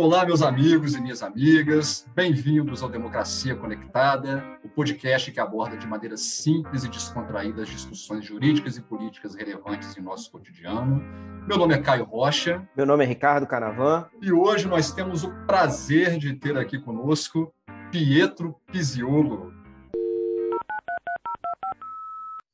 Olá, meus amigos e minhas amigas, bem-vindos ao Democracia Conectada, o podcast que aborda de maneira simples e descontraída as discussões jurídicas e políticas relevantes em nosso cotidiano. Meu nome é Caio Rocha. Meu nome é Ricardo Canavan. E hoje nós temos o prazer de ter aqui conosco Pietro Pisiolo.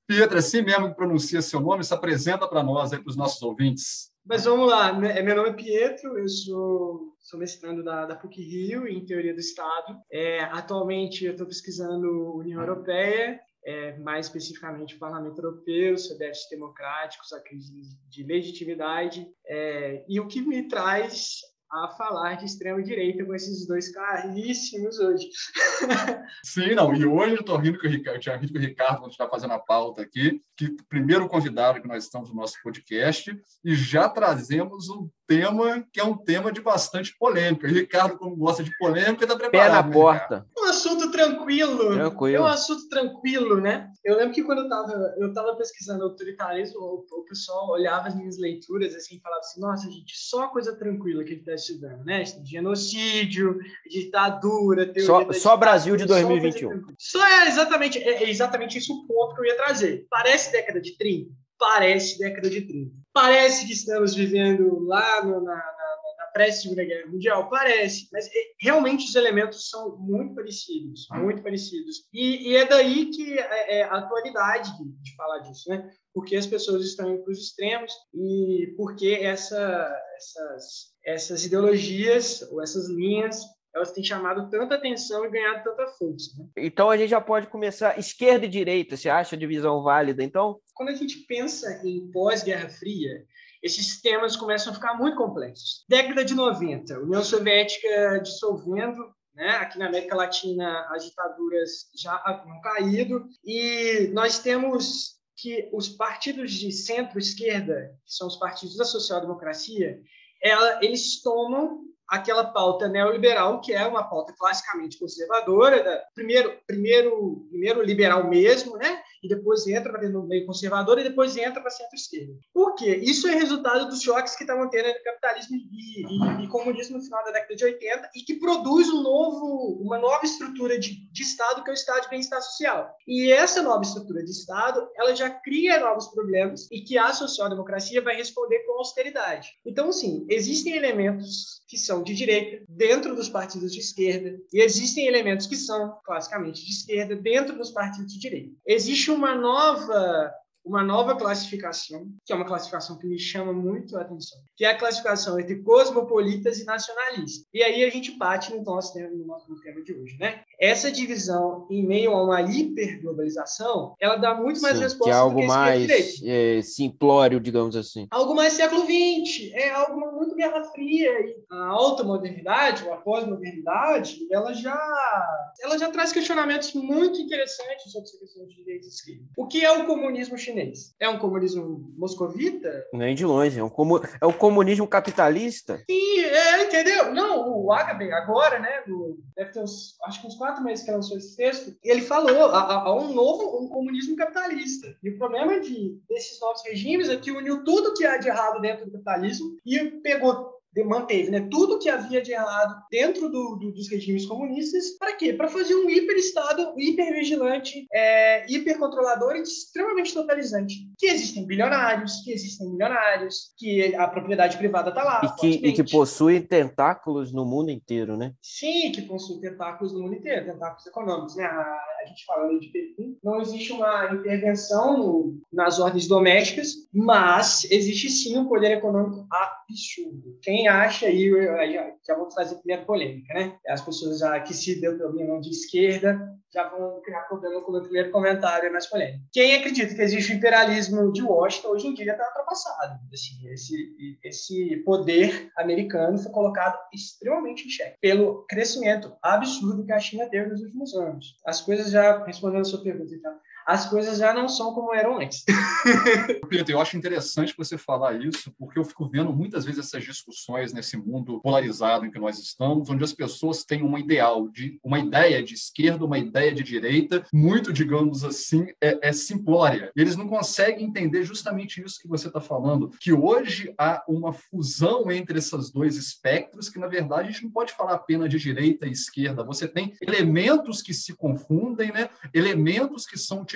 Pietro, é assim mesmo que pronuncia seu nome? Se apresenta para nós, aí, para os nossos ouvintes. Mas vamos lá, né? meu nome é Pietro, eu sou, sou mestrando da, da PUC Rio em Teoria do Estado. É, atualmente eu estou pesquisando União Europeia, é, mais especificamente o Parlamento Europeu, seus déficits democráticos, a crise de legitimidade, é, e o que me traz a falar de extrema-direita com esses dois caríssimos hoje. Sim, não, e hoje eu estou rindo com o Ricardo, eu tinha rido com o Ricardo quando está fazendo a pauta aqui, que primeiro convidado que nós estamos no nosso podcast, e já trazemos um tema que é um tema de bastante polêmica. O Ricardo, como gosta de polêmica, está preparado. Pé na né, porta. Um assunto tranquilo. Tranquilo. É um assunto tranquilo, né? Eu lembro que quando eu estava eu tava pesquisando autoritarismo, o, o, pessoal olhava as minhas leituras assim, e falava assim: nossa, gente, só coisa tranquila que a gente está estudando, né? Genocídio, ditadura, teoria. Só, só Brasil de 2021. Só, só é exatamente, é, é exatamente isso o ponto que eu ia trazer. Parece década de 30? Parece década de 30. Parece que estamos vivendo lá no, na, na, na pré-segunda guerra mundial? Parece, mas realmente os elementos são muito parecidos, muito parecidos. E, e é daí que é, é a atualidade de falar disso, né? Porque as pessoas estão indo para os extremos e porque essa, essas, essas ideologias ou essas linhas elas têm chamado tanta atenção e ganhado tanta força. Né? Então a gente já pode começar esquerda e direita. Você acha a divisão válida? Então, quando a gente pensa em pós-Guerra Fria, esses temas começam a ficar muito complexos. Década de 90, União Soviética dissolvendo, né? Aqui na América Latina as ditaduras já haviam caído e nós temos que os partidos de centro-esquerda, que são os partidos da social-democracia, eles tomam aquela pauta neoliberal, que é uma pauta classicamente conservadora, da, primeiro, primeiro, primeiro liberal mesmo, né? E depois entra no meio conservador e depois entra para centro-esquerda. Por quê? Isso é resultado dos choques que estavam tendo entre capitalismo e, e, e, comunismo no final da década de 80 e que produz um novo, uma nova estrutura de, de Estado que é o Estado de bem-estar social. E essa nova estrutura de Estado, ela já cria novos problemas e que a social-democracia vai responder com austeridade. Então, sim, existem elementos que são de direita dentro dos partidos de esquerda e existem elementos que são classicamente de esquerda dentro dos partidos de direita. Existe uma nova uma nova classificação, que é uma classificação que me chama muito a atenção, que é a classificação entre cosmopolitas e nacionalistas. E aí a gente bate no nosso tema, no nosso tema de hoje, né? Essa divisão em meio a uma hiperglobalização, ela dá muito mais Sim, resposta que é algo que mais é, simplório, digamos assim. Algo mais século XX, é algo muito Guerra Fria. E a alta modernidade, ou a pós-modernidade, ela já, ela já traz questionamentos muito interessantes sobre essa questão de direitos esquerda. O que é o comunismo chinês? Chinês? É um comunismo moscovita? Nem de longe, é, um comu... é o comunismo capitalista? Sim, é, entendeu? Não, o Agamben agora, né, deve ter uns, acho que uns quatro meses que lançou esse texto, ele falou há, um novo um comunismo capitalista. E o problema de, desses novos regimes é que uniu tudo que há de errado dentro do capitalismo e pegou manteve né, tudo que havia de errado dentro do, do, dos regimes comunistas. Para quê? Para fazer um hiperestado hipervigilante, é, hipercontrolador e extremamente totalizante. Que existem bilionários, que existem milionários, que a propriedade privada está lá. E que, e que possui tentáculos no mundo inteiro, né? Sim, que possui tentáculos no mundo inteiro, tentáculos econômicos. Né? A, a gente fala lei de Pequim, não existe uma intervenção no, nas ordens domésticas, mas existe sim um poder econômico absurdo. Quem acha, aí já, vou trazer a primeira polêmica, né? As pessoas já, que se denominam de esquerda já vão criar problema com o meu primeiro comentário nas polêmicas. Quem acredita que existe o imperialismo de Washington hoje em dia está ultrapassado. Assim, esse, esse poder americano foi colocado extremamente em xeque pelo crescimento absurdo que a China teve nos últimos anos. As coisas já, respondendo a sua pergunta, então, as coisas já não são como eram antes. Pedro, eu acho interessante você falar isso, porque eu fico vendo muitas vezes essas discussões nesse mundo polarizado em que nós estamos, onde as pessoas têm uma ideal de uma ideia de esquerda, uma ideia de direita, muito, digamos assim, é, é simplória. Eles não conseguem entender justamente isso que você está falando, que hoje há uma fusão entre esses dois espectros, que na verdade a gente não pode falar apenas de direita e esquerda. Você tem elementos que se confundem, né? elementos que são utilizados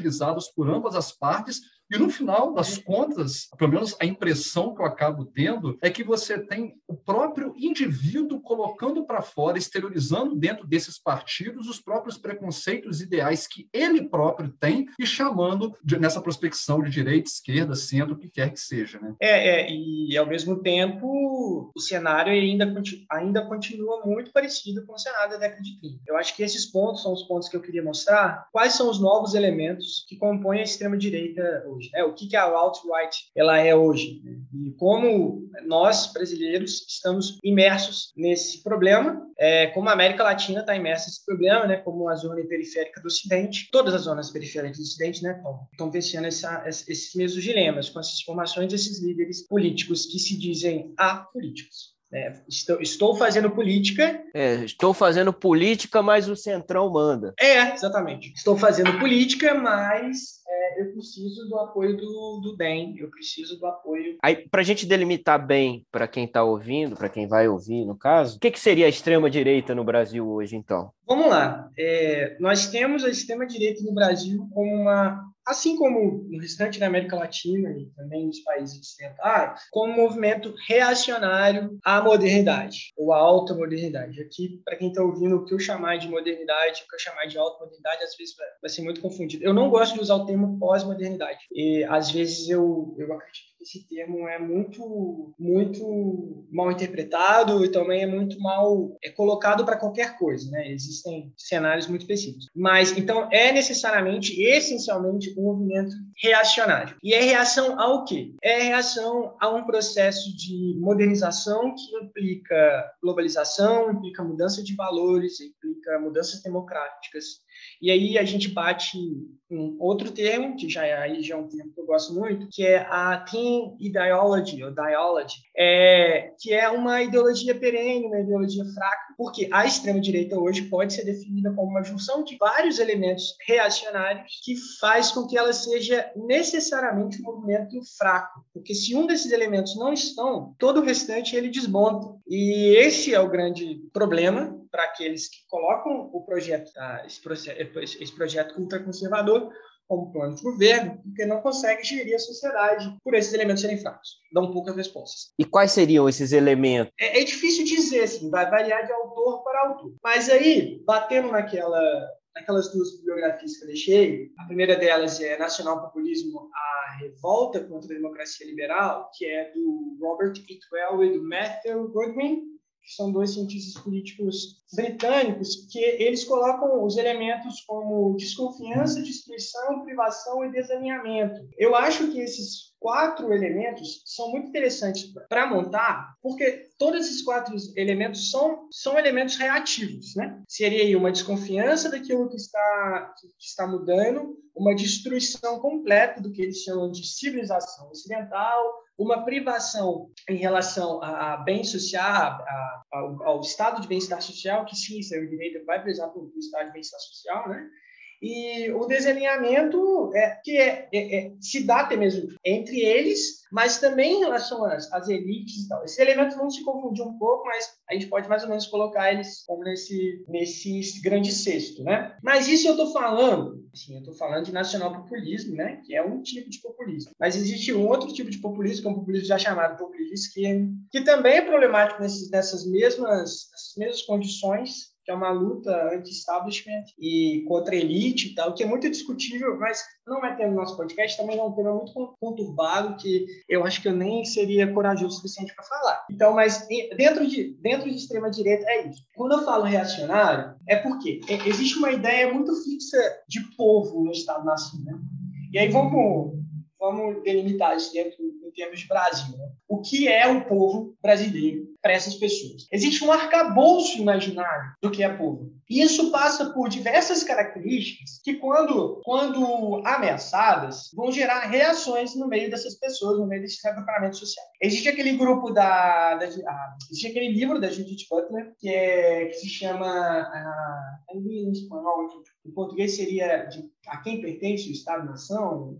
por ambas as partes, e no final das contas, pelo menos a impressão que eu acabo tendo é que você tem o próprio indivíduo colocando para fora, exteriorizando dentro desses partidos os próprios preconceitos ideais que ele próprio tem e chamando de, nessa prospecção de direita, esquerda, centro, o que quer que seja. Né? É, é, e ao mesmo tempo o cenário ainda, ainda continua muito parecido com o cenário da década de 30. Eu acho que esses pontos são os pontos que eu queria mostrar. Quais são os novos elementos que compõem a extrema-direita hoje, né? O que, que a alt-right ela é hoje né? e como nós brasileiros estamos imersos nesse problema, é, como a América Latina está imersa nesse problema, né? Como a zona periférica do Ocidente, todas as zonas periféricas do Ocidente, né? Estão vencendo essa, esses mesmos dilemas com essas formações desses líderes políticos que se dizem apolíticos. É, estou, estou, fazendo política. É, estou fazendo política, mas o Centrão manda. É, exatamente. Estou fazendo política, mas é, eu preciso do apoio do, do DEM, eu preciso do apoio. Aí, para a gente delimitar bem para quem está ouvindo, para quem vai ouvir, no caso, o que, que seria a extrema-direita no Brasil hoje, então? Vamos lá. É, nós temos a extrema-direita no Brasil como uma assim como no restante da América Latina e também nos países ocidentais, como um movimento reacionário à modernidade, ou à alta modernidade. Aqui, para quem está ouvindo, o que eu chamar de modernidade, o que eu chamar de alta modernidade, às vezes vai ser muito confundido. Eu não gosto de usar o termo pós-modernidade, e às vezes eu, eu acredito esse termo é muito muito mal interpretado e também é muito mal é colocado para qualquer coisa, né? Existem cenários muito específicos. Mas então é necessariamente, essencialmente, um movimento reacionário. E é reação ao quê? É reação a um processo de modernização que implica globalização, implica mudança de valores, implica mudanças democráticas, e aí a gente bate um outro termo, que já é, aí já é um termo que eu gosto muito, que é a Team Ideology, ou Dialogy, é, que é uma ideologia perene, uma ideologia fraca, porque a extrema-direita hoje pode ser definida como uma junção de vários elementos reacionários que faz com que ela seja necessariamente um movimento fraco, porque se um desses elementos não estão, todo o restante ele desmonta. E esse é o grande problema para aqueles que colocam o projeto, projeto esse projeto ultraconservador como plano de governo, porque não consegue gerir a sociedade por esses elementos serem fracos. Dão poucas respostas. E quais seriam esses elementos? É, é difícil dizer, assim, vai variar de autor para autor. Mas aí, batendo naquela, naquelas duas bibliografias que eu deixei, a primeira delas é Nacional Populismo, a Revolta contra a Democracia Liberal, que é do Robert Itwell e do Matthew Goodwin, que são dois cientistas políticos britânicos, que eles colocam os elementos como desconfiança, destruição, privação e desalinhamento. Eu acho que esses quatro elementos são muito interessantes para montar, porque todos esses quatro elementos são, são elementos reativos, né? Seria uma desconfiança daquilo que está, que está mudando, uma destruição completa do que eles chamam de civilização ocidental, uma privação em relação a, bem social, a, ao, ao, estado de bem-estar social, que sim, o direito vai precisar do estado de bem-estar social, né? E o desalinhamento é, que é, é, é, se dá até mesmo entre eles, mas também em relação às, às elites e tal. Esses elementos vão se confundir um pouco, mas a gente pode mais ou menos colocar eles como nesse, nesse grande cesto, né? Mas isso eu estou falando, assim, eu estou falando de nacional populismo, né? Que é um tipo de populismo. Mas existe um outro tipo de populismo, que é um populismo já chamado populismo esquerdo, que também é problemático nesses, nessas, mesmas, nessas mesmas condições, que é uma luta anti-establishment e contra a elite e tal, que é muito discutível, mas não vai ter no nosso podcast, também é um tema muito conturbado que eu acho que eu nem seria corajoso o suficiente para falar. Então, mas dentro de, dentro de extrema-direita é isso. Quando eu falo reacionário, é porque existe uma ideia muito fixa de povo no Estado-nação, né? E aí vamos, vamos delimitar isso dentro em termos de Brasil. Né? O que é o povo brasileiro? Para essas pessoas. Existe um arcabouço imaginário do que é povo. E isso passa por diversas características que, quando, quando ameaçadas, vão gerar reações no meio dessas pessoas, no meio desses agrupamentos sociais. Existe aquele grupo da. da ah, existe aquele livro da Judith Butler, que, é, que se chama. Ah, em espanhol, em português seria de a quem pertence o Estado-nação,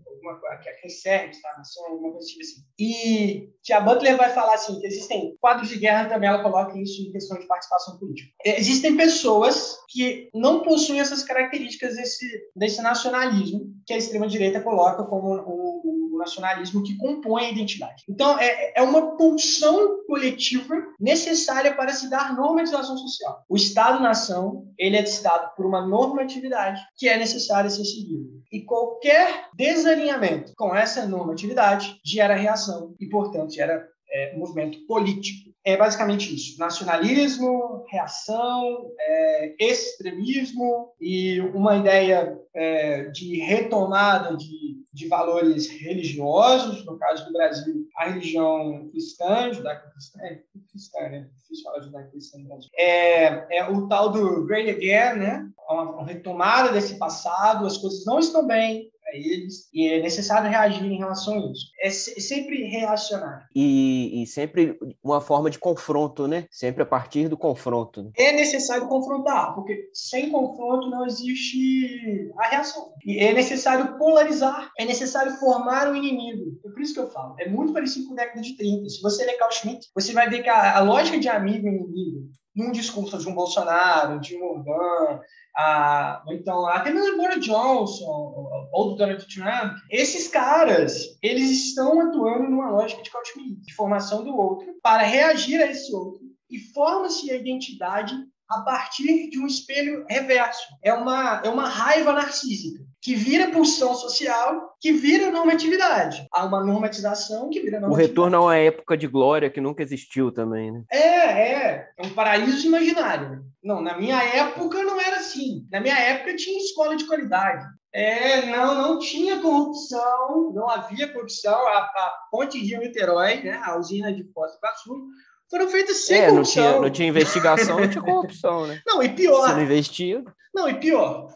a quem serve o Estado-nação, alguma coisa tipo assim. E que a Butler vai falar assim, que existem quadros de guerra, também ela coloca isso em questão de participação política. Existem pessoas que não possuem essas características desse, desse nacionalismo que a extrema-direita coloca como o, o, nacionalismo que compõe a identidade. Então, é, é uma pulsão coletiva necessária para se dar normatização social. O Estado-nação, ele é dado por uma normatividade que é necessária ser seguida. E qualquer desalinhamento com essa normatividade gera reação e, portanto, gera é, movimento político. É basicamente isso: nacionalismo, reação, é, extremismo e uma ideia é, de retomada de, de valores religiosos. No caso do Brasil, a religião cristã, judaico-cristã, é cristã, né? Difícil falar judaico-cristã no Brasil. É, é o tal do Great Again, né? Uma, uma retomada desse passado, as coisas não estão bem, para eles e é necessário reagir em relação a isso. É, sempre reacionar. E, e, sempre uma forma de confronto, né? Sempre a partir do confronto. Né? É necessário confrontar, porque sem confronto não existe a reação. E é necessário polarizar, é necessário formar um inimigo. É por isso que eu falo. É muito parecido com a década de 30. Se você ler Carl Schmitt, você vai ver que a, a lógica de amigo e inimigo num discurso de um Bolsonaro, de um Orbán, a, ou então até mesmo Boris Johnson ou do Donald Trump, esses caras, eles estão atuando numa lógica de cautiverio, de formação do outro, para reagir a esse outro, e forma-se a identidade a partir de um espelho reverso. É uma, é uma raiva narcísica que vira pulsão social, que vira normatividade. Há uma normatização que vira normatividade. O retorno a uma época de glória que nunca existiu também, né? É, é. É um paraíso imaginário. Não, na minha época não era assim. Na minha época tinha escola de qualidade. É, não, não tinha corrupção, não havia corrupção. A, a Ponte Rio-Niterói, né, a usina de Foz do Iguaçu, foram feitas sem é, corrupção. Não tinha, não tinha investigação, não tinha corrupção, né? Não, e pior. Se não. Não, e pior.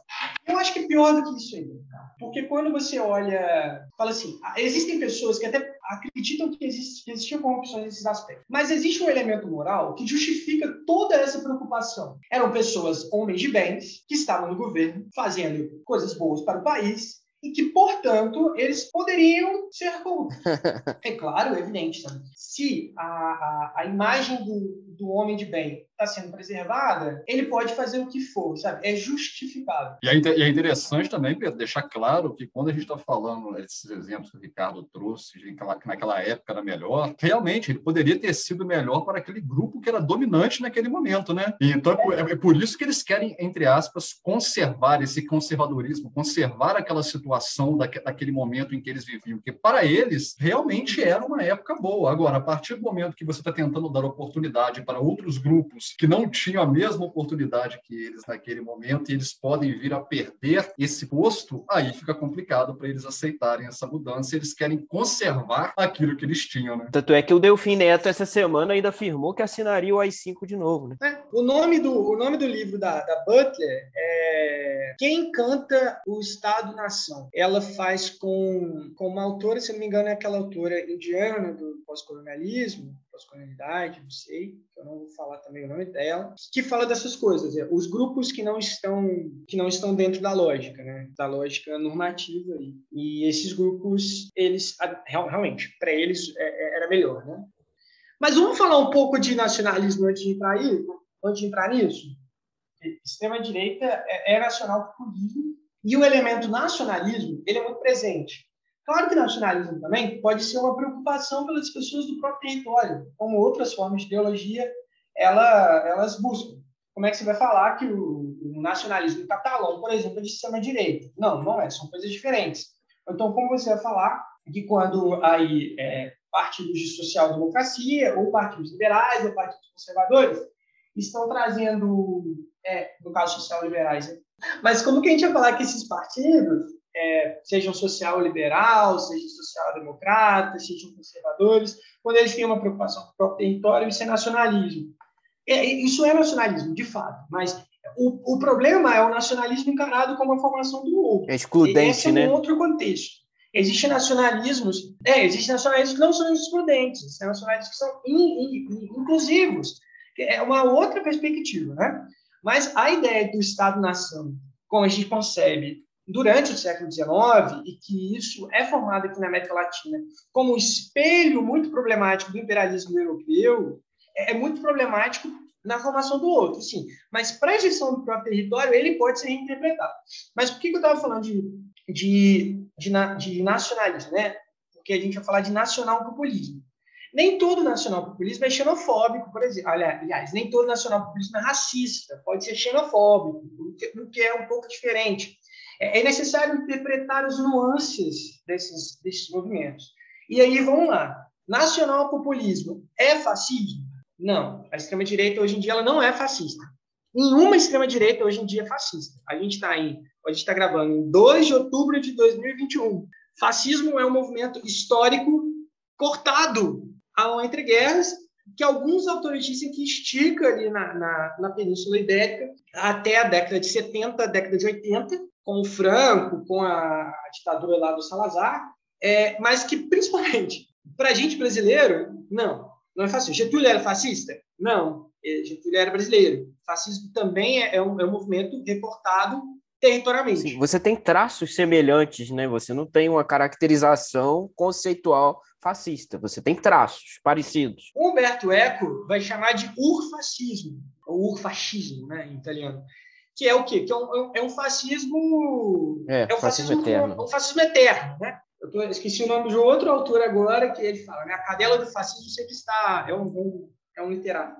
Eu acho que é pior do que isso aí. Porque quando você olha, fala assim, existem pessoas que até acreditam que, existe, existiam corrupções nesses aspectos. Mas existe um elemento moral que justifica toda essa preocupação. Eram pessoas, homens de bens, que estavam no governo, fazendo coisas boas para o país, e que, portanto, eles poderiam ser corruptos. é claro, é evidente. Sabe? Se a, a, a imagem do, do homem de bem está sendo preservada, ele pode fazer o que for, sabe? É justificável. E é, é interessante também, Pedro, deixar claro que quando a gente está falando esses exemplos que o Ricardo trouxe, que naquela época era melhor, realmente ele poderia ter sido melhor para aquele grupo que era dominante naquele momento, né? E então é, é por isso que eles querem, entre aspas, conservar esse conservadorismo, conservar aquela situação daquele momento em que eles viviam, porque para eles realmente era uma época boa. Agora, a partir do momento que você está tentando dar oportunidade para outros grupos que não tinham a mesma oportunidade que eles naquele momento e eles podem vir a perder esse posto, aí fica complicado para eles aceitarem essa mudança. Eles querem conservar aquilo que eles tinham, né? Tanto é que o Delfim Neto essa semana ainda afirmou que assinaria o AI-5 de novo, né? É, o, nome do, o nome do livro da, da Butler é Quem Canta o Estado-Nação. Ela faz com, com uma autora, se não me engano, é aquela autora indiana do pós-colonialismo, pós-colonialidade, não sei, eu não vou falar também o nome dela, que fala dessas coisas, é, os grupos que não estão que não estão dentro da lógica, né, da lógica normativa aí. e esses grupos eles realmente para eles é, é, era melhor, né? Mas vamos falar um pouco de nacionalismo antes de entrar aí, antes de entrar nisso. Extrema direita é, é nacional populismo e o elemento nacionalismo ele é muito presente Claro que nacionalismo também pode ser uma preocupação pelas pessoas do próprio território, como outras formas de ideologia ela, elas buscam. Como é que você vai falar que o, o nacionalismo catalão, por exemplo, é de extrema-direita? Não, não é, são coisas diferentes. Então, como você vai falar que quando aí é, partidos de social-democracia, ou partidos liberais, ou partidos conservadores, estão trazendo, é, no caso social-liberais, né? mas como que a gente vai falar que esses partidos é, sejam social-liberal, sejam social-democratas, sejam conservadores, quando eles têm uma preocupação com o próprio território, isso é nacionalismo. É, isso é nacionalismo, de fato, mas o, o problema é o nacionalismo encarado como a formação do outro. É excludente, Esse é um né? outro contexto. Existem nacionalismos, é, existem nacionalismos que não são excludentes, são nacionalismos que são in, in, inclusivos. É uma outra perspectiva, né? Mas a ideia do Estado-nação, como a gente concebe durante o século XIX, e que isso é formado aqui na América Latina como um espelho muito problemático do imperialismo europeu, é, é muito problemático na formação do outro, sim. Mas para a gestão do próprio território, ele pode ser reinterpretado. Mas por que, eu estava falando de, de, de, de, nacionalismo, né? Porque a gente vai falar de nacional populismo. Nem todo nacional populismo é xenofóbico, por exemplo. Aliás, nem todo nacional populismo é racista, pode ser xenofóbico, o que é um pouco diferente. É, é necessário interpretar as nuances desses, desses movimentos. E aí, vamos lá. Nacional populismo é fascismo? Não. A extrema-direita, hoje em dia, ela não é fascista. Nenhuma extrema-direita, hoje em dia, é fascista. A gente está em... A gente está gravando em 2 de outubro de 2021. Fascismo é um movimento histórico cortado ao entre guerras, que alguns autores dizem que estica ali na, na, na Península Ibérica até a década de 70, década de 80, com o Franco, com a, ditadura lá do Salazar, é, mas que, principalmente, para a gente brasileiro, não, não é fascista. Getúlio era fascista? Não, Getúlio era brasileiro. Fascismo também é, é um, é um movimento reportado territorialmente. Sim, você tem traços semelhantes, né? Você não tem uma caracterização conceitual fascista, você tem traços parecidos. Humberto Eco vai chamar de urfascismo, ou urfascismo, né, em italiano, que é o quê? Que é um, é um fascismo... É, é um fascismo, fascismo eterno. Um fascismo eterno, né? Eu tô, esqueci o nome de outro autor agora, que ele fala, né? A cadela do fascismo sempre está... É um, um é um literário.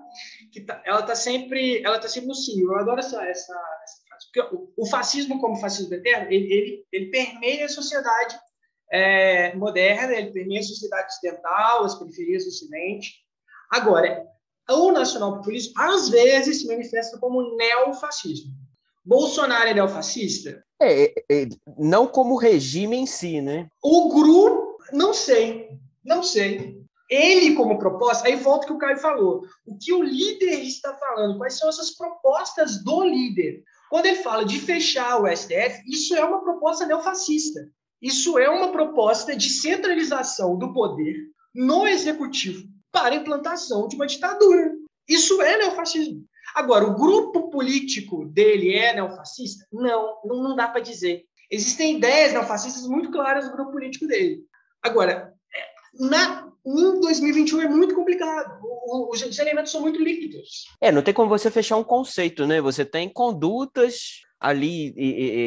Que tá, ela está sempre, ela tá sempre no cio. Eu adoro essa, essa, essa frase. Porque o, o, fascismo, como fascismo eterno, ele, ele, ele permeia a sociedade é, moderna, ele permeia a sociedade ocidental, as periferias do Ocidente. Agora, o nacional-populismo, às vezes, se manifesta como neofascismo. Bolsonaro é neofascista? É, é, é, não como regime em si, né? O grupo, não sei, não sei. Ele, como proposta, aí volta o que o Caio falou. O que o líder está falando? Quais são essas propostas do líder? Quando ele fala de fechar o STF, isso é uma proposta neofascista. Isso é uma proposta de centralização do poder no executivo para a implantação de uma ditadura. Isso é neofascismo. Agora, o grupo político dele é neofascista? Não, não, não dá para dizer. Existem ideias neofascistas muito claras no grupo político dele. Agora, na, em 2021 é muito complicado. Os, os elementos são muito líquidos. É, não tem como você fechar um conceito, né? Você tem condutas ali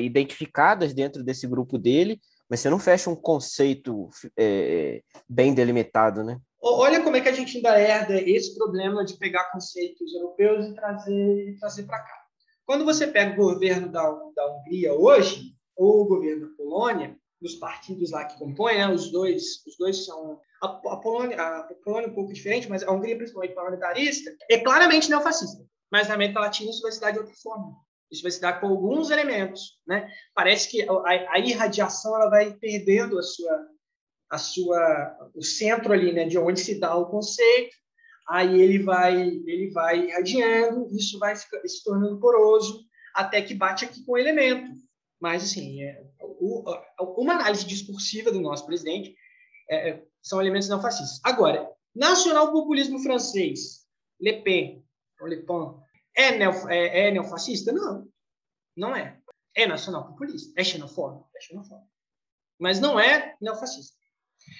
identificadas dentro desse grupo dele, mas você não fecha um conceito é, bem delimitado, né? Olha como é que a gente ainda herda esse problema de pegar conceitos europeus e trazer, trazer para cá. Quando você pega o governo da, da Hungria hoje, ou o governo da Polônia, dos partidos lá que compõem, né, os, dois, os dois são. A, a, Polônia, a Polônia é um pouco diferente, mas a Hungria, principalmente parlamentarista, é claramente neofascista. Mas na América Latina isso vai se dar de outra forma. Isso vai se dar com alguns elementos, né? Parece que a, a irradiação ela vai perdendo a sua, a sua, o centro ali, né, de onde se dá o conceito. Aí ele vai, ele vai irradiando, isso vai se tornando poroso até que bate aqui com o elemento. Mas assim, é, o, uma análise discursiva do nosso presidente é, é são elementos não fascistas. Agora, nacional populismo francês, Le Pen, Le Pen, é, neo, é, é neofascista? Não, não é. É nacional populista, é xenofóbico, é xenofóbico. Mas não é neofascista.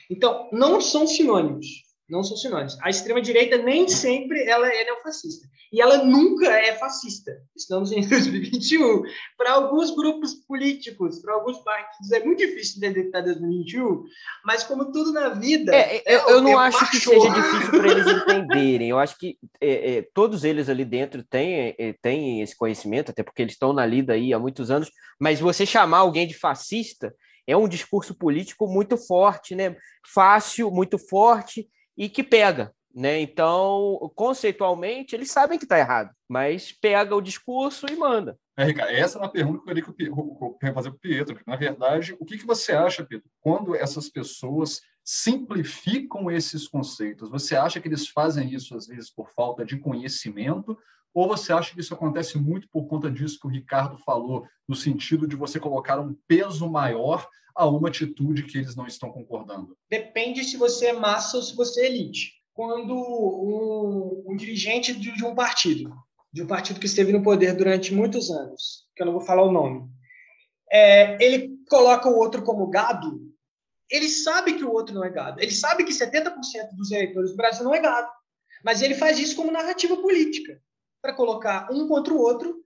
Então, não são sinônimos não são sinônimos. A extrema-direita nem sempre ela é neofascista. E ela nunca é fascista. Estamos em 2021. Para alguns grupos políticos, para alguns partidos, é muito difícil entender que está 2021, mas como tudo na vida... É, é, eu, eu não é acho que seja difícil para eles entenderem. Eu acho que é, é, todos eles ali dentro têm, é, têm esse conhecimento, até porque eles estão na lida aí há muitos anos, mas você chamar alguém de fascista é um discurso político muito forte, né? Fácil, muito forte, e que pega. né? Então, conceitualmente, eles sabem que está errado, mas pega o discurso e manda. É, Ricardo, essa é uma pergunta que eu queria fazer para o Pietro. Na verdade, o que, que você acha, Pietro, quando essas pessoas simplificam esses conceitos? Você acha que eles fazem isso, às vezes, por falta de conhecimento? Ou você acha que isso acontece muito por conta disso que o Ricardo falou, no sentido de você colocar um peso maior a uma atitude que eles não estão concordando? Depende se você é massa ou se você é elite. Quando um, um dirigente de, de um partido de um partido que esteve no poder durante muitos anos, que eu não vou falar o nome, é, ele coloca o outro como gado, ele sabe que o outro não é gado. Ele sabe que 70% dos eleitores do Brasil não é gado. Mas ele faz isso como narrativa política, para colocar um contra o outro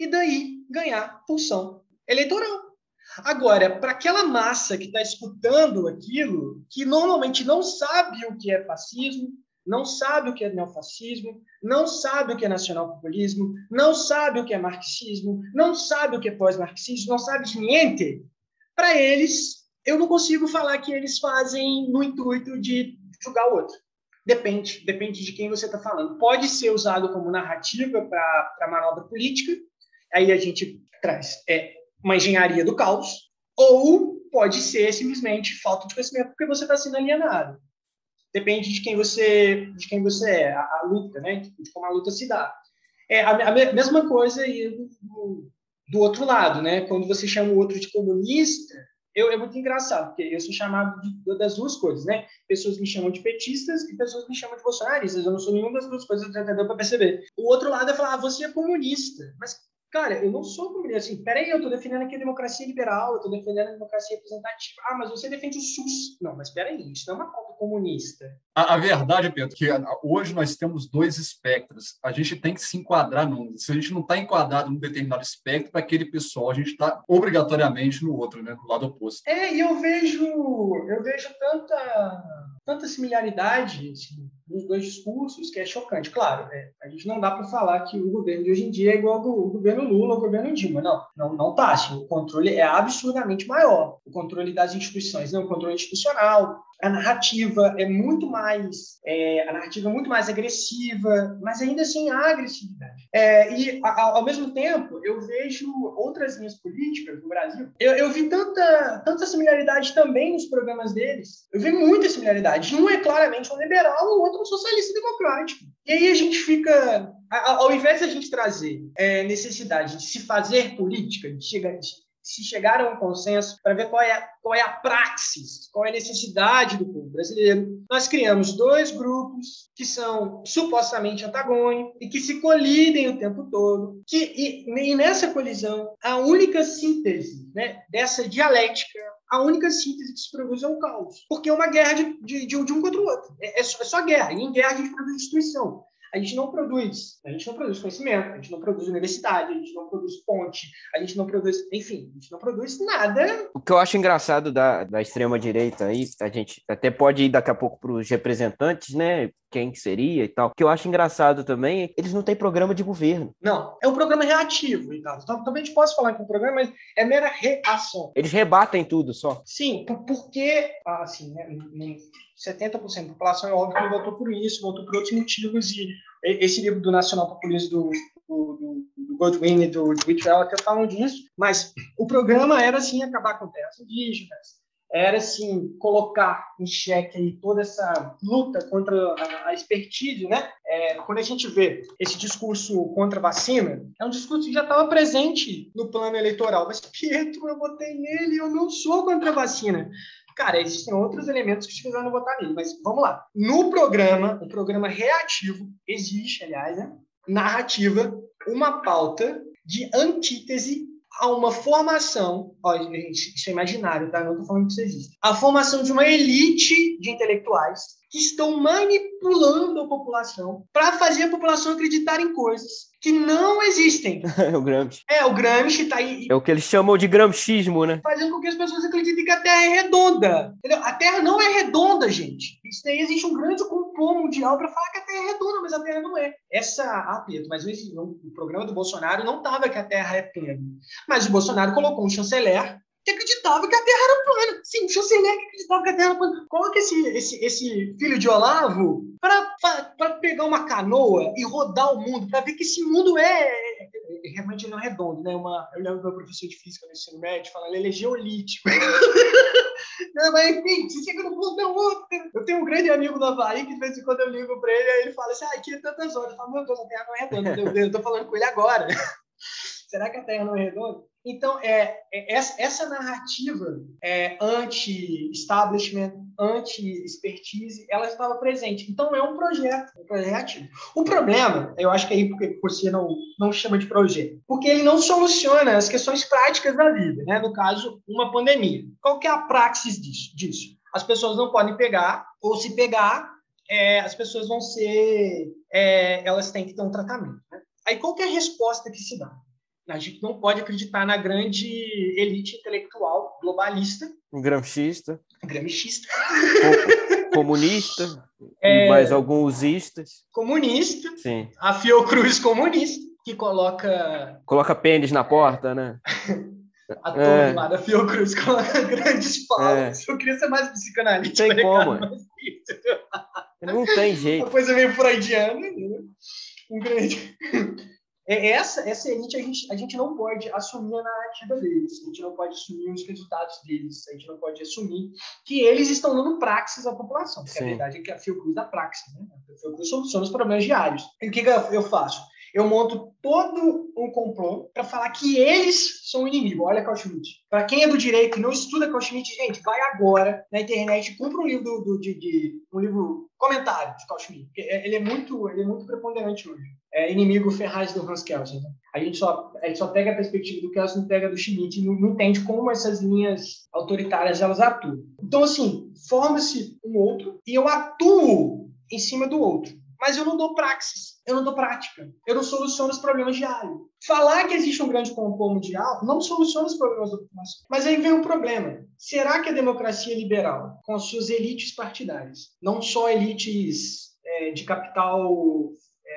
e daí ganhar função eleitoral. Agora, para aquela massa que está escutando aquilo, que normalmente não sabe o que é fascismo, não sabe o que é neofascismo, não sabe o que é nacionalpopulismo, não sabe o que é marxismo, não sabe o que é pós-marxismo, não sabe de niente. Para eles, eu não consigo falar que eles fazem no intuito de julgar o outro. Depende, depende de quem você está falando. Pode ser usado como narrativa para manobra política, aí a gente traz é, uma engenharia do caos, ou pode ser simplesmente falta de conhecimento porque você está sendo alienado depende de quem você de quem você é, a, a luta, né? De como a luta se dá. É a, a mesma coisa do, do, outro lado, né? Quando você chama o outro de comunista, eu, é muito engraçado, porque eu sou chamado de, das duas coisas, né? Pessoas me chamam de petistas e pessoas me chamam de bolsonaristas. Eu não sou nenhuma das duas coisas, já deu para perceber. O outro lado é falar, ah, você é comunista. Mas Cara, eu não sou comunista. Assim, peraí, eu estou defendendo aqui a democracia liberal, eu estou defendendo a democracia representativa. Ah, mas você defende o SUS. Não, mas peraí, isso não é uma pauta comunista. A, a verdade, Pedro, que hoje nós temos dois espectros. A gente tem que se enquadrar num. Se a gente não está enquadrado num determinado espectro, para aquele pessoal, a gente está obrigatoriamente no outro, né? Do lado oposto. É, e eu vejo, eu vejo tanta, tanta similaridade assim, nos dois discursos que é chocante. Claro, é, a gente não dá para falar que o governo de hoje em dia é igual ao do governo Lula, ao governo Dilma. Não, não, não tá. Assim, o controle é absurdamente maior. O controle das instituições, não, o controle institucional, a narrativa é muito mais é, a narrativa é muito mais agressiva, mas ainda assim há agressividade. É, e ao, ao, mesmo tempo eu vejo outras linhas políticas no Brasil. Eu, eu, vi tanta tanta similaridade também nos programas deles. Eu vi muita similaridade. Um é claramente um liberal, o outro um socialista democrático. E aí a gente fica ao invés de a gente trazer é, necessidade de se fazer política, de chegar, de se chegar a um consenso para ver qual é, qual é a praxis, qual é a necessidade do povo brasileiro, nós criamos dois grupos que são supostamente antagônicos e que se colidem o tempo todo. Que, e, e nessa colisão, a única síntese né, dessa dialética a única síntese que se produz é o caos. Porque é uma guerra de, de, de, um contra o outro. É, é, só, é, só, guerra. E em guerra a gente produz destruição a gente não produz. A gente não produz conhecimento, a gente não produz universidade, a gente não produz ponte, a gente não produz, enfim, a gente não produz nada. O que eu acho engraçado da, da extrema-direita aí, a gente até pode ir daqui a pouco para os representantes, né? Quem seria e tal. O que eu acho engraçado também, eles não têm programa de governo. Não, é um programa reativo tal. Então, também a gente pode falar que é um programa, mas é mera reação. Eles rebatem tudo só. Sim, porque, assim, né, 70% da população é óbvio que não votou por isso, votou por outros motivos, e esse livro do Nacional Populismo do, do, do Godwin e do, do Whitwell até falam disso, mas o programa era, assim, acabar com terras indígenas, era, assim, colocar em xeque toda essa luta contra a, expertise, né? É, quando a gente vê esse discurso contra a vacina, é um discurso que já estava presente no plano eleitoral, mas Pietro, eu votei nele, eu não sou contra a vacina. Cara, existem outros elementos que te fizeram votar nele, mas vamos lá. No programa, o programa reativo, existe, aliás, né, narrativa, uma pauta de antítese a uma formação, ó, gente, isso é imaginário, tá? Não estou falando que isso existe. A formação de uma elite de intelectuais que estão manipulando a população para fazer a população acreditar em coisas que não existem. É o Gramsci. É, o Gramsci tá aí. É o que eles chamam de gramscismo, né? Fazendo com que as pessoas acreditem que a Terra é redonda. Entendeu? A Terra não é redonda, gente. Isso daí existe um grande mundial para falar que a Terra é redonda, mas a Terra não é. Essa, ah, Pedro, mas esse, o programa do Bolsonaro não tava que a Terra é plana. Mas o Bolsonaro colocou um chanceler que acreditava que a Terra era plana. Sim, Schwarzenegger acreditava que a Terra era plana. Coloca esse, esse, esse filho de Olavo para pegar uma canoa e rodar o mundo, para ver que esse mundo é, realmente não é redondo. Né? Uma, eu lembro do meu professor de física no ensino médio falando, ele é geolítico. não, mas enfim, você chega no ponto, não, eu tenho um grande amigo no Havaí que de vez em quando eu ligo para ele, aí ele fala assim, ah, aqui é tantas horas. Eu falo, meu Deus, a Terra não é redonda. Eu, eu tô falando com ele agora. Será que a Terra não é redonda? Então, é, é essa, narrativa é, anti-establishment, anti-expertise, ela estava presente. Então, é um projeto, um projeto. O problema, eu acho que aí porque você não, não chama de projeto, porque ele não soluciona as questões práticas da vida, né? no caso, uma pandemia. Qual que é a praxis disso? disso? As pessoas não podem pegar, ou se pegar, é, as pessoas vão ser, é, elas têm que ter um tratamento. Né? Aí, qual que é a resposta que se dá? A gente não pode acreditar na grande elite intelectual globalista. Gramscista. Gramscista. Comunista. É... E mais alguns istas. Comunista. Sim. A Fiocruz comunista, que coloca... Coloca pênis na porta, né? A turma é. da Fiocruz coloca grandes paus. É. Eu queria ser mais psicanalista. Tem como. Não tem jeito. Uma coisa meio freudiana. Né? Um grande... É, essa, essa elite a gente, a gente não pode assumir a narrativa deles, a gente não pode assumir os resultados deles, a gente não pode assumir que eles estão dando praxis à população, porque Sim. a verdade é que a Fiocruz dá praxis, né? A Fiocruz soluciona os problemas diários. E o que, que eu faço? Eu monto todo um complô para falar que eles são o inimigo. Olha Carl Schmitt. Para quem é do direito e não estuda Carl Schmitt, gente, vai agora na internet, compra um livro do, do de, de, um livro comentário de Carl Schmitt. É, ele é muito, ele é muito preponderante hoje é, inimigo Ferraz do Hans Kelsen. Né? A, gente só, a gente só pega a perspectiva do Kelsen, pega do Schmidt, não, não entende como essas linhas autoritárias elas atuam. Então, assim, forma-se um outro e eu atuo em cima do outro. Mas eu não dou praxis, eu não dou prática, eu não soluciono os problemas diários. Falar que existe um grande complô mundial não soluciona os problemas da população. Mas aí vem um problema. Será que a democracia liberal, com as suas elites partidárias, não só elites é, de capital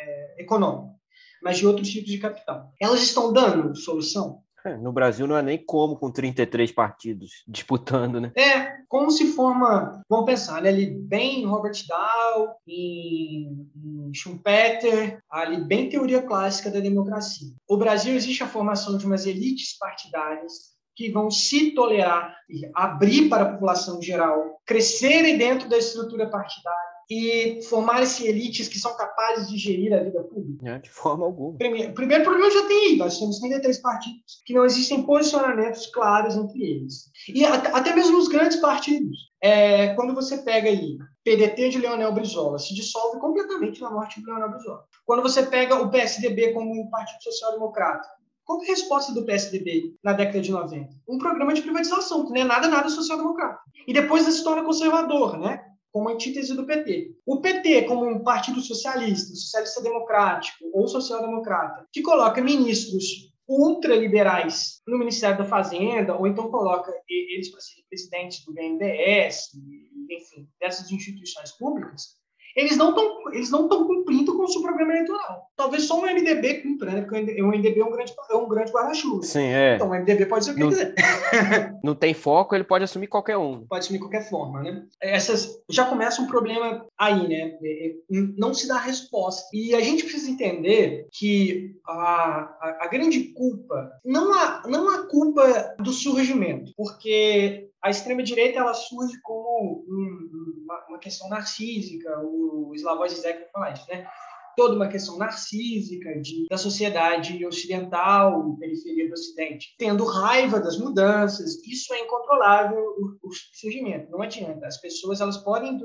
é, econômico, mas de outros tipos de capital. Elas estão dando solução? É, no Brasil não é nem como com 33 partidos disputando, né? É, como se forma, vamos pensar, né, ali bem em Robert Dahl, em, em Schumpeter, ali bem teoria clássica da democracia. O Brasil existe a formação de umas elites partidárias que vão se tolerar e abrir para a população geral, crescerem dentro da estrutura partidária, e formar-se elites que são capazes de gerir a vida pública? É, de forma alguma. Primeiro, primeiro problema já tem aí. Nós temos 33 partidos que não existem posicionamentos claros entre eles. E até mesmo os grandes partidos. É, quando você pega aí PDT de Leonel Brizola, se dissolve completamente na morte de Leonel Brizola. Quando você pega o PSDB como um partido social-democrata, qual é a resposta do PSDB na década de 90? Um programa de privatização, que não é nada, nada social-democrata. E depois se torna conservador, né? Como antítese do PT. O PT, como um partido socialista, socialista democrático ou social-democrata, que coloca ministros ultraliberais no Ministério da Fazenda, ou então coloca eles para serem presidentes do BNDES, enfim, dessas instituições públicas, eles não estão eles não estão cumprindo com o seu programa eleitoral. Talvez só o MDB cumpra, né? Porque o MDB é um grande, é um grande guarda-chuva. Sim, é. Então o MDB pode ser o que não, quiser. Não tem foco, ele pode assumir qualquer um. Pode assumir qualquer forma, né? Essas já começa um problema aí, né? É, é, não se dá resposta. E a gente precisa entender que a, a, a grande culpa não a, não a culpa do surgimento, porque a extrema-direita ela surge como um, uma, uma, questão narcísica, o Slavoj Zizek vai falar isso, né? Toda uma questão narcísica de, da sociedade ocidental, periferia do Ocidente, tendo raiva das mudanças, isso é incontrolável o, o surgimento, não adianta. As pessoas elas podem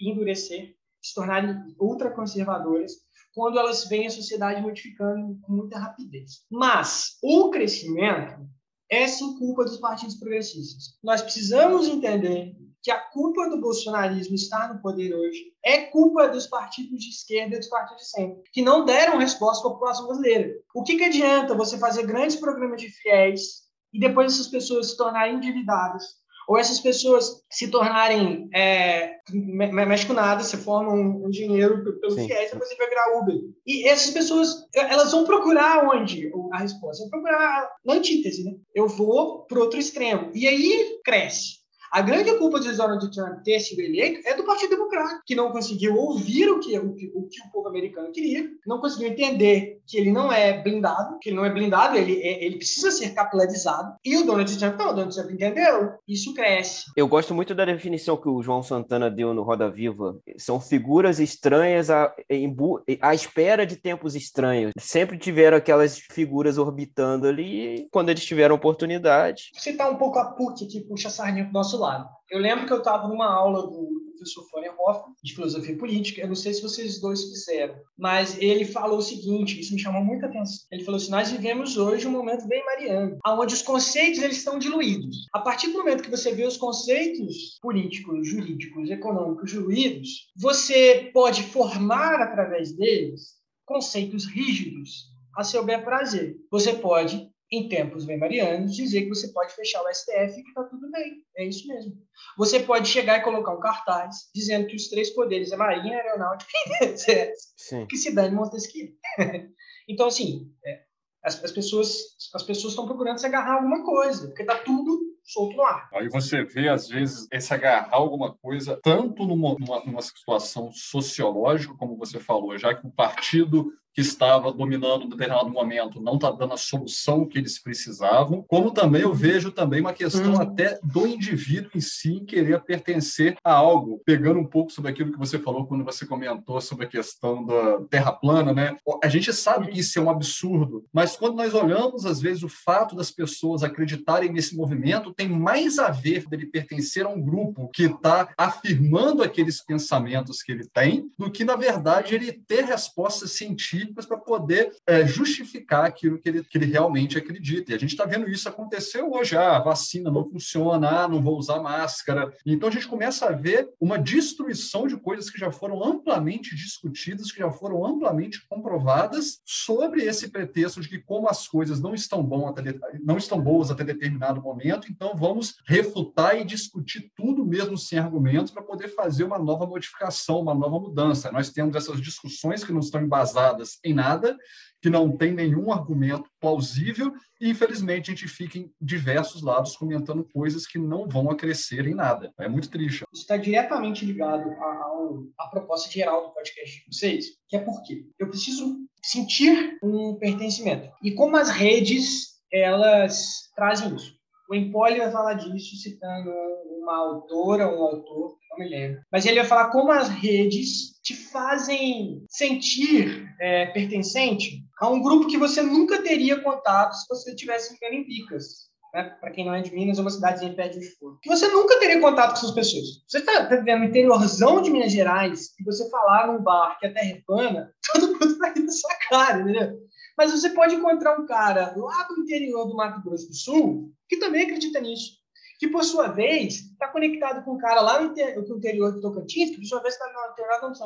endurecer, se tornarem ultraconservadoras, quando elas veem a sociedade modificando com muita rapidez. Mas o crescimento é sim culpa dos partidos progressistas. Nós precisamos entender que a culpa do bolsonarismo estar no poder hoje é culpa dos partidos de esquerda e dos partidos de centro, que não deram resposta à população brasileira. O que, que adianta você fazer grandes programas de fiéis e depois essas pessoas se tornarem endividadas, ou essas pessoas se tornarem é, mexe com nada, você forma um, um dinheiro pelo Sim. FIES, depois ele vai virar Uber. E essas pessoas, elas vão procurar onde a resposta? Vão procurar na antítese, né? Eu vou para outro extremo. E aí cresce. A grande culpa de Donald Trump ter sido eleito é do Partido Democrata, que não conseguiu ouvir o que o, que, o, que o povo americano queria, não conseguiu entender que ele não é blindado, que ele não é blindado, ele, é, ele precisa ser capilarizado. E o Donald Trump não, o Donald Trump entendeu. Isso cresce. Eu gosto muito da definição que o João Santana deu no Roda Viva. São figuras estranhas à, à espera de tempos estranhos. Sempre tiveram aquelas figuras orbitando ali quando eles tiveram oportunidade. Você tá um pouco a PUC que puxa a sardinha pro nosso lado. Eu lembro que eu estava numa aula do professor Florian Hoffman, de filosofia política, eu não sei se vocês dois fizeram, mas ele falou o seguinte, isso me chamou muita atenção. Ele falou assim, nós vivemos hoje um momento bem mariano, onde os conceitos eles estão diluídos. A partir do momento que você vê os conceitos políticos, jurídicos, econômicos diluídos, você pode formar através deles conceitos rígidos a seu bel prazer. Você pode em tempos bem marianos, dizer que você pode fechar o STF e que está tudo bem. É isso mesmo. Você pode chegar e colocar um cartaz dizendo que os três poderes é Marinha, Aeronáutica e Exército. Que se dane Montesquieu. então, assim, é, as, as, pessoas as pessoas estão procurando se agarrar a alguma coisa, porque está tudo solto no ar. Aí você vê, às vezes, esse agarrar alguma coisa, tanto numa, numa, numa situação sociológica, como você falou, já que o partido que estava dominando em determinado momento não está dando a solução que eles precisavam, como também eu vejo também uma questão hum. até do indivíduo em si querer pertencer a algo, pegando um pouco sobre aquilo que você falou quando você comentou sobre a questão da terra plana, né? A gente sabe que isso é um absurdo, mas quando nós olhamos às vezes o fato das pessoas acreditarem nesse movimento tem mais a ver dele pertencer a um grupo que está afirmando aqueles pensamentos que ele tem, do que na verdade ele ter respostas científicas para poder é, justificar aquilo que ele, que ele realmente acredita. E a gente está vendo isso acontecer hoje. Ah, a vacina não funciona, ah, não vou usar máscara. Então a gente começa a ver uma destruição de coisas que já foram amplamente discutidas, que já foram amplamente comprovadas sobre esse pretexto de que como as coisas não estão, bom até, não estão boas até determinado momento, então vamos refutar e discutir tudo mesmo sem argumentos para poder fazer uma nova modificação, uma nova mudança. Nós temos essas discussões que não estão embasadas baseadas em nada, que não tem nenhum argumento plausível, e infelizmente a gente fica em diversos lados comentando coisas que não vão acrescer em nada. É muito triste. Isso está diretamente ligado à proposta geral do podcast de vocês, que é porque eu preciso sentir um pertencimento. E como as redes, elas trazem isso. O Empoli vai falar disso citando uma autora, um autor, Mas ele vai falar como as redes te fazem sentir é, pertencente a um grupo que você nunca teria contato se você estivesse vivendo em Picas. Né? Para quem não é de Minas, é uma cidadezinha perto de Esforço. Que você nunca teria contato com essas pessoas. Você está vivendo no interiorzão de Minas Gerais e você falar num bar que é terra todo mundo vai rir da sua cara, entendeu? Mas você pode encontrar um cara lá do interior do Mato Grosso do Sul que também acredita nisso que por sua vez está conectado com um cara lá no interior do Tocantins, que por sua vez está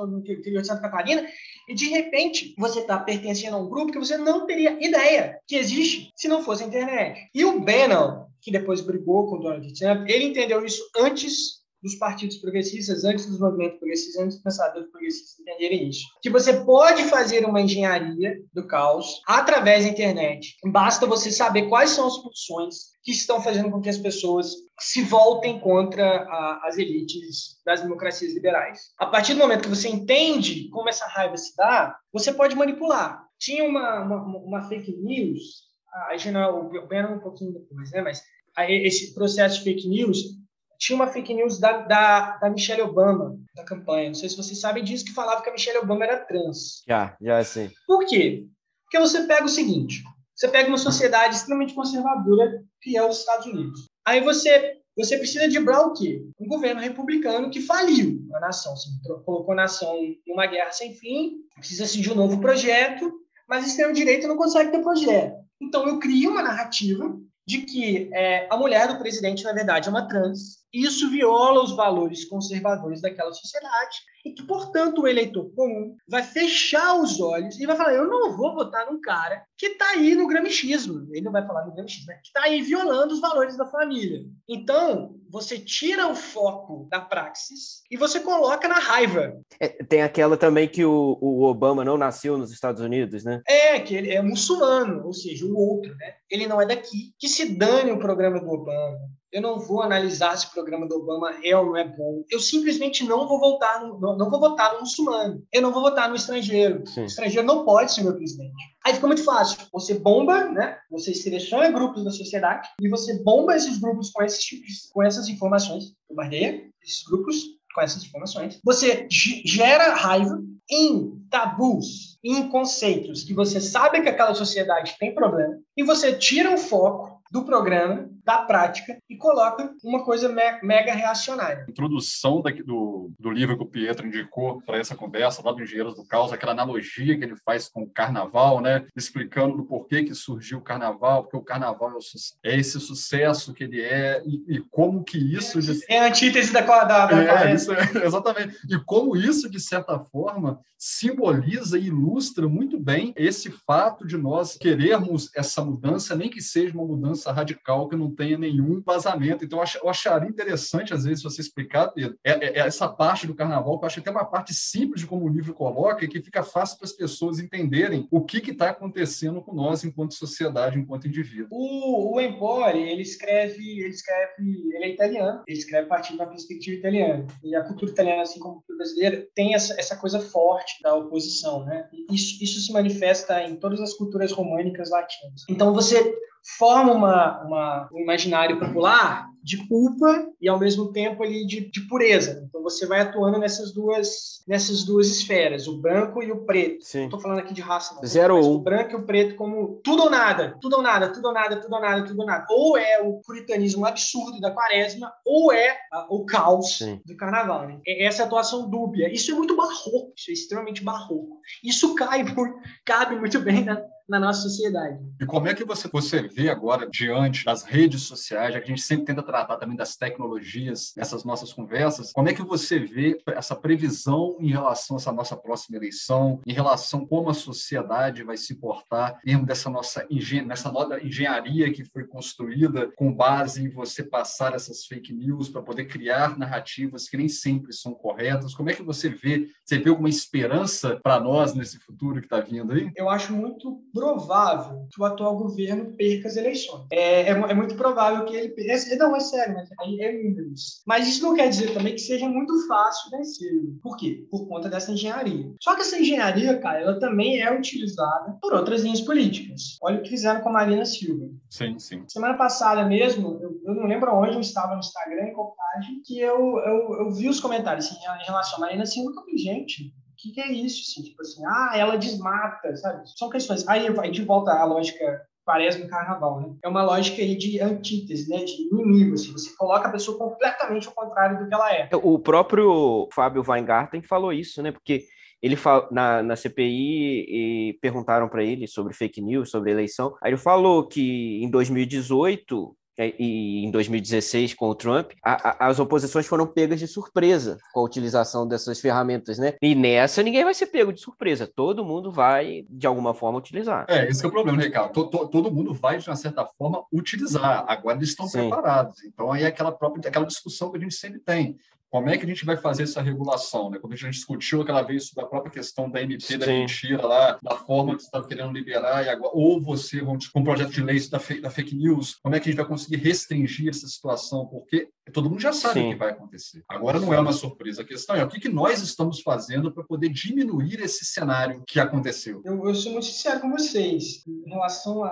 no interior de Santa Catarina, e de repente você está pertencendo a um grupo que você não teria ideia que existe se não fosse a internet. E o Bannon, que depois brigou com o Donald Trump, ele entendeu isso antes dos partidos progressistas, antes dos movimentos progressistas, antes dos pensadores progressistas entenderem isso. Que você pode fazer uma engenharia do caos através da internet. Basta você saber quais são as funções que estão fazendo com que as pessoas se voltem contra a, as elites das democracias liberais. A partir do momento que você entende como essa raiva se dá, você pode manipular. Tinha uma, uma, uma fake news, a general o Ben um pouquinho depois, né? Mas esse processo de fake news tinha uma fake news da, da, da, Michelle Obama, da campanha. Não sei se vocês sabem disso, que falava que a Michelle Obama era trans. Já, já sei. Por quê? Porque você pega o seguinte: você pega uma sociedade extremamente conservadora, que é os Estados Unidos. Aí você, você precisa driblar o quê? Um governo republicano que faliu a nação, assim, colocou a nação numa guerra sem fim, precisa-se de um novo projeto, mas o extremo-direito não consegue ter projeto. Então, eu crio uma narrativa de que é, a mulher do presidente, na verdade, é uma trans, Isso viola os valores conservadores daquela sociedade e que, portanto, o eleitor comum vai fechar os olhos e vai falar: eu não vou votar num cara que está aí no gramichismo. Ele não vai falar no gramichismo, né? que está aí violando os valores da família. Então, você tira o foco da praxis e você coloca na raiva. É, tem aquela também que o, o, Obama não nasceu nos Estados Unidos, né? É, que ele é muçulmano, ou seja, o outro, né? Ele não é daqui. Que se dane o programa do Obama. Eu não vou analisar se o programa do Obama é ou não é bom. Eu simplesmente não vou votar no, não vou votar no muçulmano. Eu não vou votar no estrangeiro. Sim. O estrangeiro não pode ser meu presidente. Aí fica muito fácil. Você bomba, né? Você seleciona grupos da sociedade e você bomba esses grupos com esses tipos, com essas informações. Bombardeia esses grupos com essas informações. Você gera raiva em tabus, em conceitos que você sabe que aquela sociedade tem problema e você tira o foco do programa da prática e coloca uma coisa me mega reacionária. A introdução da, do, do livro que o Pietro indicou para essa conversa lá do Engenheiros do Caos, aquela analogia que ele faz com o carnaval, né? explicando do porquê que surgiu o carnaval, porque o carnaval é, o, é esse sucesso que ele é e, e como que isso... É a antítese da... da, da é, isso é, exatamente. E como isso, de certa forma, simboliza e ilustra muito bem esse fato de nós querermos essa mudança, nem que seja uma mudança radical que não tenha nenhum vazamento. Então, eu acharia interessante, às vezes, você explicar, Pedro, é, é, é essa parte do carnaval, que eu acho que uma parte simples de como o livro coloca, e que fica fácil para as pessoas entenderem o que está acontecendo com nós enquanto sociedade, enquanto indivíduo. O, o Empore, ele escreve, ele escreve, ele é italiano, ele escreve partindo da perspectiva italiana. E a cultura italiana, assim como a cultura brasileira, tem essa, essa coisa forte da oposição, né? Isso, isso se manifesta em todas as culturas românicas latinas. Então, você forma uma, uma, um imaginário popular de culpa e ao mesmo tempo ali de, de, pureza. Então você vai atuando nessas duas nessas duas esferas, o branco e o preto. Sim. Não estou falando aqui de raça, não. Zero ou um. O branco e o preto como tudo ou nada, tudo ou nada, tudo ou nada, tudo ou nada, tudo ou nada. Ou é o puritanismo absurdo da quaresma, ou é a, o caos Sim. do carnaval. Né? É essa atuação dúbia. Isso é muito barroco, isso é extremamente barroco. Isso cai por, cabe muito bem na, na nossa sociedade. E como é que você, você vê agora, diante das redes sociais, já que a gente sempre tenta tratar também das tecnologias nessas nossas conversas, como é que você vê essa previsão em relação a essa nossa próxima eleição, em relação a como a sociedade vai se portar dentro dessa nossa engen nessa nova engenharia que foi construída com base em você passar essas fake news para poder criar narrativas que nem sempre são corretas? Como é que você vê? Você vê alguma esperança para nós nesse futuro que está vindo aí? Eu acho muito provável que o atual governo perca as eleições. É, é, é muito provável que ele perca. É, não, é sério, mas aí é números. Mas isso não quer dizer também que seja muito fácil vencer. Por quê? Por conta dessa engenharia. Só que essa engenharia, cara, ela também é utilizada por outras linhas políticas. Olha o que fizeram com a Marina Silva. Sim, sim. Semana passada mesmo, eu, eu não lembro onde eu estava no Instagram, em contagem, que eu, eu, eu vi os comentários assim, em relação à Marina Silva, eu falei, gente, que, que é isso? Assim, tipo assim, ah, ela desmata, sabe? São questões. Aí vai de volta à lógica parece no carnaval, né? É uma lógica aí de antítese, né? De inimigo, assim. Você coloca a pessoa completamente ao contrário do que ela é. O próprio Fábio Weingarten falou isso, né? Porque ele na, na CPI e perguntaram para ele sobre fake news, sobre eleição. Aí ele falou que em 2018 é, e em 2016 com o Trump, a, a, as oposições foram pegas de surpresa com a utilização dessas ferramentas, né? E nessa ninguém vai ser pego de surpresa, todo mundo vai de alguma forma utilizar. É, esse é o problema, Ricardo. Todo, todo mundo vai de uma certa forma utilizar. Agora eles estão Sim. preparados. Então aí é aquela própria aquela discussão que a gente sempre tem como é que a gente vai fazer essa regulação? Né? Quando a gente discutiu aquela vez sobre a própria questão da MP Sim. da mentira lá, da forma que você estava querendo liberar, e agora, ou você, com um projeto de lei da fake, da fake news, como é que a gente vai conseguir restringir essa situação? Porque todo mundo já sabe Sim. o que vai acontecer. Agora não é uma surpresa. A questão é o que, que nós estamos fazendo para poder diminuir esse cenário que aconteceu. Eu, eu, sou muito sincero com vocês. Em relação a,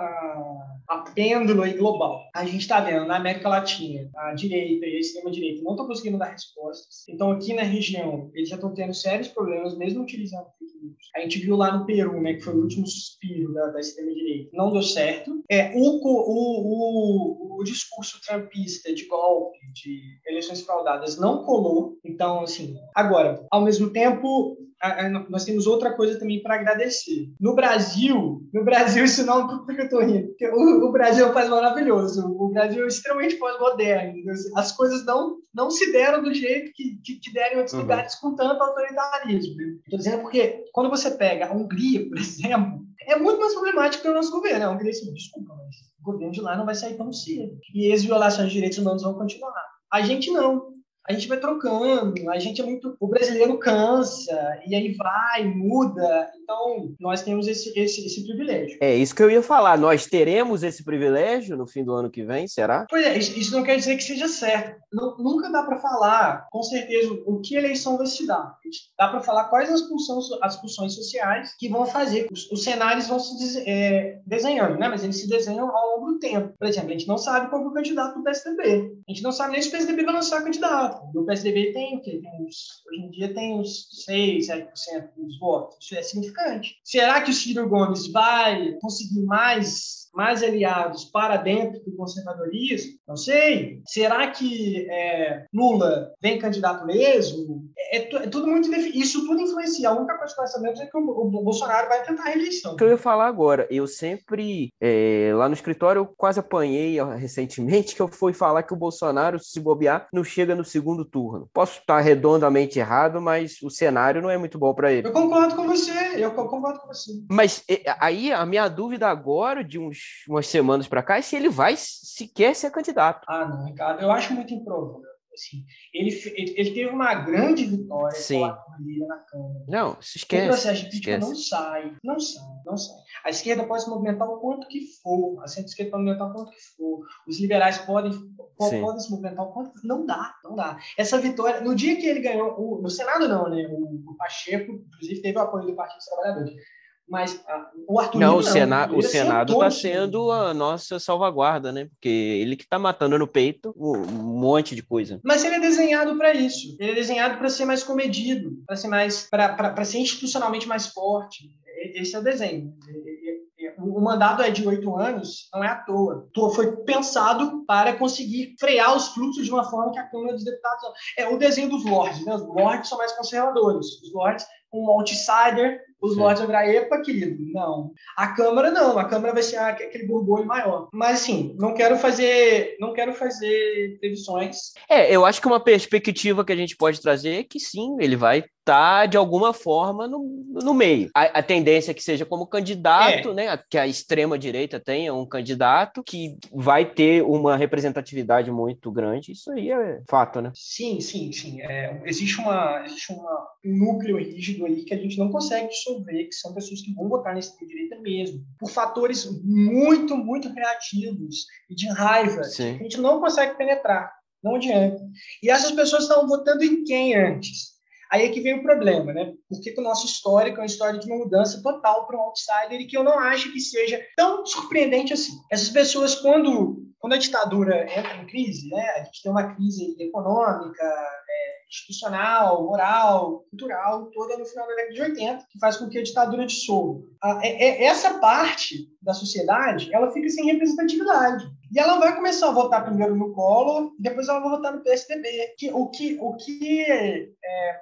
a pêndulo aí global, a gente está vendo na América Latina, a direita e a extrema-direita não estão conseguindo dar resposta respostas. Então, aqui na região, eles já estão tendo sérios problemas, mesmo utilizando A gente viu lá no Peru, né, que foi o último suspiro da, da extrema-direita. Não deu certo. É, o, o, o, o discurso trumpista de golpe, de eleições fraudadas, não colou. Então, assim, agora, ao mesmo tempo, nós temos outra coisa também para agradecer. No Brasil, no Brasil, isso não é porque eu estou rindo, porque o, o, Brasil é um país maravilhoso, o Brasil é extremamente pós-moderno, as coisas não, não se deram do jeito que, que, que deram em outros uhum. lugares com tanto autoritarismo. Estou dizendo porque quando você pega a Hungria, por exemplo, é muito mais problemático que o nosso governo. A Hungria, assim, desculpa, mas o governo de lá não vai sair tão cedo. E as violações de direitos humanos vão continuar. A gente não a gente vai trocando, a gente é muito. O brasileiro cansa, e aí vai, muda. Então, nós temos esse, esse, esse privilégio. É isso que eu ia falar. Nós teremos esse privilégio no fim do ano que vem, será? Pois é, isso não quer dizer que seja certo. Não, nunca dá para falar, com certeza, o que a eleição vai se dar. Dá para falar quais as funções, as funções sociais que vão fazer. Os, os cenários vão se é, desenhando, né? mas eles se desenham ao longo do tempo. Por exemplo, a gente não sabe qual é o candidato do PSDB. A gente não sabe nem se o PSDB vai lançar candidato do PSDB tem o? Tem uns, hoje em dia tem uns 6, 7% dos votos. Isso é significante. Será que o Ciro Gomes vai conseguir mais, mais aliados para dentro do conservadorismo? Não sei. Será que é, Lula vem candidato mesmo? É, é, é tudo muito Isso tudo influencia. A única coisa que nós sabemos é que o, o, Bolsonaro vai tentar a reeleição. O que eu ia falar agora, eu sempre, é, lá no escritório, eu quase apanhei recentemente que eu fui falar que o Bolsonaro, se bobear, não chega no segundo segundo turno. Posso estar redondamente errado, mas o cenário não é muito bom para ele. Eu concordo com você, eu concordo com você. Mas aí a minha dúvida agora, de uns, umas semanas para cá, é se ele vai sequer ser candidato. Ah, não, Ricardo, eu acho muito improvável. Assim, ele, ele, ele, teve uma grande vitória Sim. na Câmara. Não, se esquece. O processo de crítica não sai, não sai, não sai. A esquerda pode se movimentar o quanto que for, a centro-esquerda pode movimentar o quanto que for, os liberais podem, podem se movimentar o quanto que Não dá, não dá. Essa vitória, no dia que ele ganhou, o, no Senado não, né? O, o Pacheco, inclusive, teve o apoio do Partido dos Trabalhadores mas uh, o Arthur não, o, Sena o Senado está sendo a nossa salvaguarda, né? Porque ele que está matando no peito um monte de coisa. Mas ele é desenhado para isso. Ele é desenhado para ser mais comedido, para ser mais, para ser institucionalmente mais forte. Esse é o desenho. O mandato é de oito anos, não é à toa. Foi pensado para conseguir frear os fluxos de uma forma que a Câmara dos Deputados. É o desenho dos lords, né? Os lords são mais conservadores. Os lords, um outsider os Lords of epa, querido, não. A Câmara não, a Câmara vai ser aquele borbulho maior. Mas assim, não quero fazer, não quero fazer previsões. É, eu acho que uma perspectiva que a gente pode trazer é que sim, ele vai está, de alguma forma, no, no meio. A, a tendência é que seja como candidato, é. né? Que a extrema-direita tenha um candidato que vai ter uma representatividade muito grande. Isso aí é fato, né? Sim, sim, sim. É, existe uma, existe uma, um núcleo rígido aí que a gente não consegue dissolver, que são pessoas que vão votar nesse direita mesmo, por fatores muito, muito reativos e de raiva, sim. a gente não consegue penetrar. Não adianta. E essas pessoas estão votando em quem antes? Aí é que vem o problema, né? Porque o nosso histórico é uma história de uma mudança total para um outsider e que eu não acho que seja tão surpreendente assim. Essas pessoas, quando, quando a ditadura entra em crise, né? A gente tem uma crise econômica, é, institucional, moral, cultural, toda no final da década de 80, que faz com que a ditadura dissolva. É, é, essa parte da sociedade, ela fica sem representatividade. E ela vai começar a votar primeiro no Collor, depois ela vai votar no PSDB. Que, o que, o que é,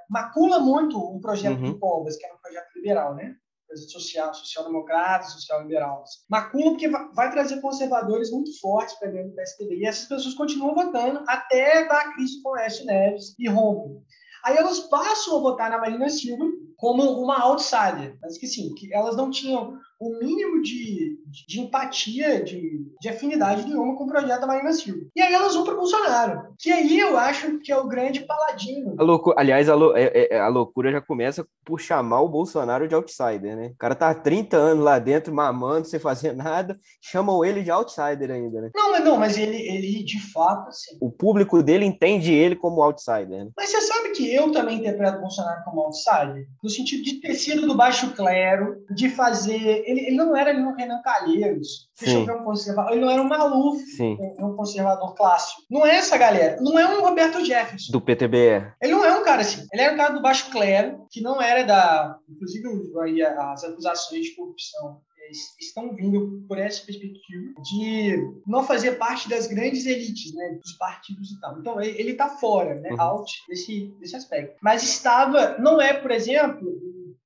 macula muito o projeto uhum. do Covas, que era um projeto liberal, né? Projeto social, social-democrata, social-liberal. Macula porque vai, trazer conservadores muito fortes para dentro do PSDB. E essas pessoas continuam votando até dar a crise com o Oeste Neves e rompe. Aí elas passam a votar na Marina Silva como uma outsider, mas que sim, que elas não tinham o mínimo de, de empatia, de, de afinidade nenhuma com o projeto da Marina Silva. E aí elas vão para Bolsonaro, que aí eu acho que é o grande paladino. A loucura, aliás, a, lou, é, é, é, a loucura já começa por chamar o Bolsonaro de outsider, né? O cara tá há 30 anos lá dentro, mamando, sem fazer nada, chamam ele de outsider ainda, né? Não, mas não, mas ele, ele de fato, assim... O público dele entende ele como outsider, né? Mas você sabe que eu também interpreto o Bolsonaro como outsider? No sentido de ter sido do baixo clero, de fazer ele, ele não era um Renan Calheiros, deixa eu ver um conservador, ele não era um Maluf, um, um, conservador clássico. Não é essa galera, não é um Roberto Jefferson. Do PTBE. Ele não é um cara assim, ele era um cara do baixo clero, que não era da, inclusive aí as acusações de corrupção eles estão vindo por essa perspectiva de não fazer parte das grandes elites, né, dos partidos e tal. Então, ele está fora, né, uhum. out desse, desse aspecto. Mas estava, não é, por exemplo,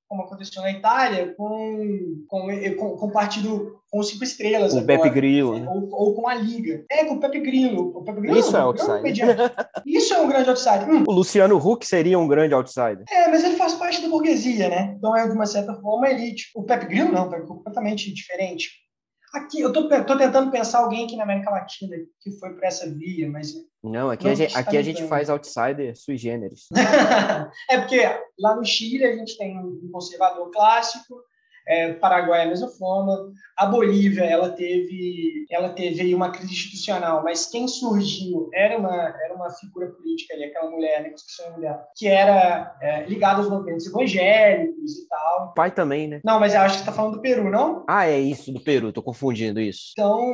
como aconteceu na Itália, com, com, com, com o partido com cinco estrelas. O Pepe Grillo. Né? Ou, ou, com a Liga. É, com o Pepe Grillo. O Pepe Grillo Isso é outsider. Isso é um grande outsider. Hum. O Luciano Huck seria um grande outsider. É, mas ele faz parte da burguesia, né? Então é, de uma certa forma, elite. O Pepe Grillo não, é completamente diferente. Aqui, eu tô, tô tentando pensar alguém aqui na América Latina que foi para essa via, mas. Não, aqui, não a, gente, aqui a gente faz outsider sui generis. é porque lá no Chile a gente tem um conservador clássico, é, Paraguai é a mesma forma. A Bolívia, ela teve, ela teve uma crise institucional, mas quem surgiu era uma, era uma figura política ali, aquela mulher, né, que mulher, que era é, ligada aos movimentos evangélicos e tal. Pai também, né? Não, mas eu acho que você está falando do Peru, não? Ah, é isso, do Peru, tô confundindo isso. Então,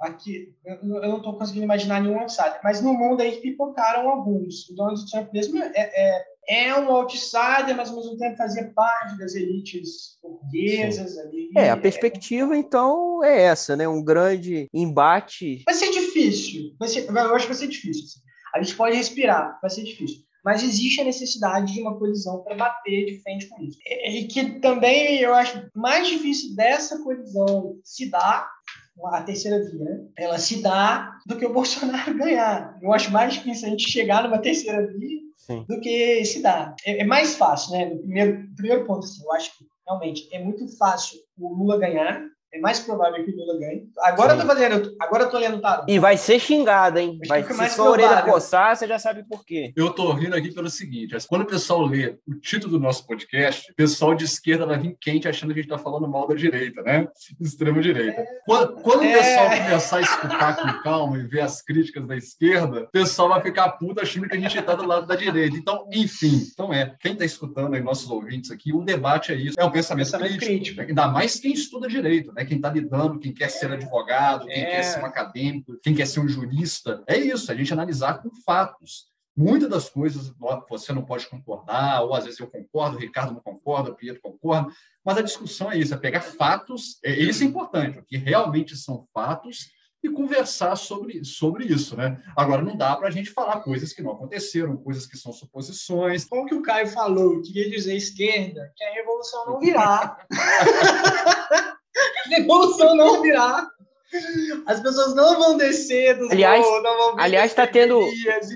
aqui, eu não estou conseguindo imaginar nenhum outsider, mas no mundo aí pipocaram alguns. O Donald Trump mesmo é, é é um outsider, mas ao mesmo tempo fazia parte das elites burguesas ali. É, a perspectiva, então, é essa, né? Um grande embate. Vai ser difícil. Vai ser, eu acho que vai ser difícil. Assim. A gente pode respirar, vai ser difícil. Mas existe a necessidade de uma colisão para bater de frente com isso. E que também eu acho mais difícil dessa colisão se dar a terceira via, né? ela se dá do que o Bolsonaro ganhar. Eu acho mais difícil a gente chegar numa terceira via Sim. do que se dá. É, é, mais fácil, né? No primeiro, primeiro ponto, assim, eu acho que realmente é muito fácil o Lula ganhar, é mais provável que o Lula ganhe. Agora Sim. eu tô fazendo, agora eu tô lendo o tarô. E vai ser xingado, hein? Vai, se sua orelha coçar, você já sabe por quê. Eu tô rindo aqui pelo seguinte: quando o pessoal lê o título do nosso podcast, o pessoal de esquerda vai vir quente achando que a gente tá falando mal da direita, né? Extrema direita. É... Quando, quando é... o pessoal começar a escutar com calma e ver as críticas da esquerda, o pessoal vai ficar puto achando que a gente tá do lado da direita. Então, enfim, então é. Quem tá escutando aí, nossos ouvintes aqui, o debate é isso. É um pensamento, pensamento crítico. crítico. Ainda mais quem estuda direito, né? Né? Quem está lidando, quem quer ser advogado, quem é. quer ser um acadêmico, quem quer ser um jurista. É isso, a gente analisar com fatos. Muitas das coisas você não pode concordar, ou às vezes eu concordo, o Ricardo não concorda, o Pietro concorda, mas a discussão é isso, é pegar fatos, é, isso é importante, o que realmente são fatos, e conversar sobre, sobre isso, né? Agora, não dá para a gente falar coisas que não aconteceram, coisas que são suposições. Como que o Caio falou, queria dizer esquerda, que a revolução não virá. revolução não virá. As pessoas não vão descer dos aliás, morros, não vão Aliás, está tendo,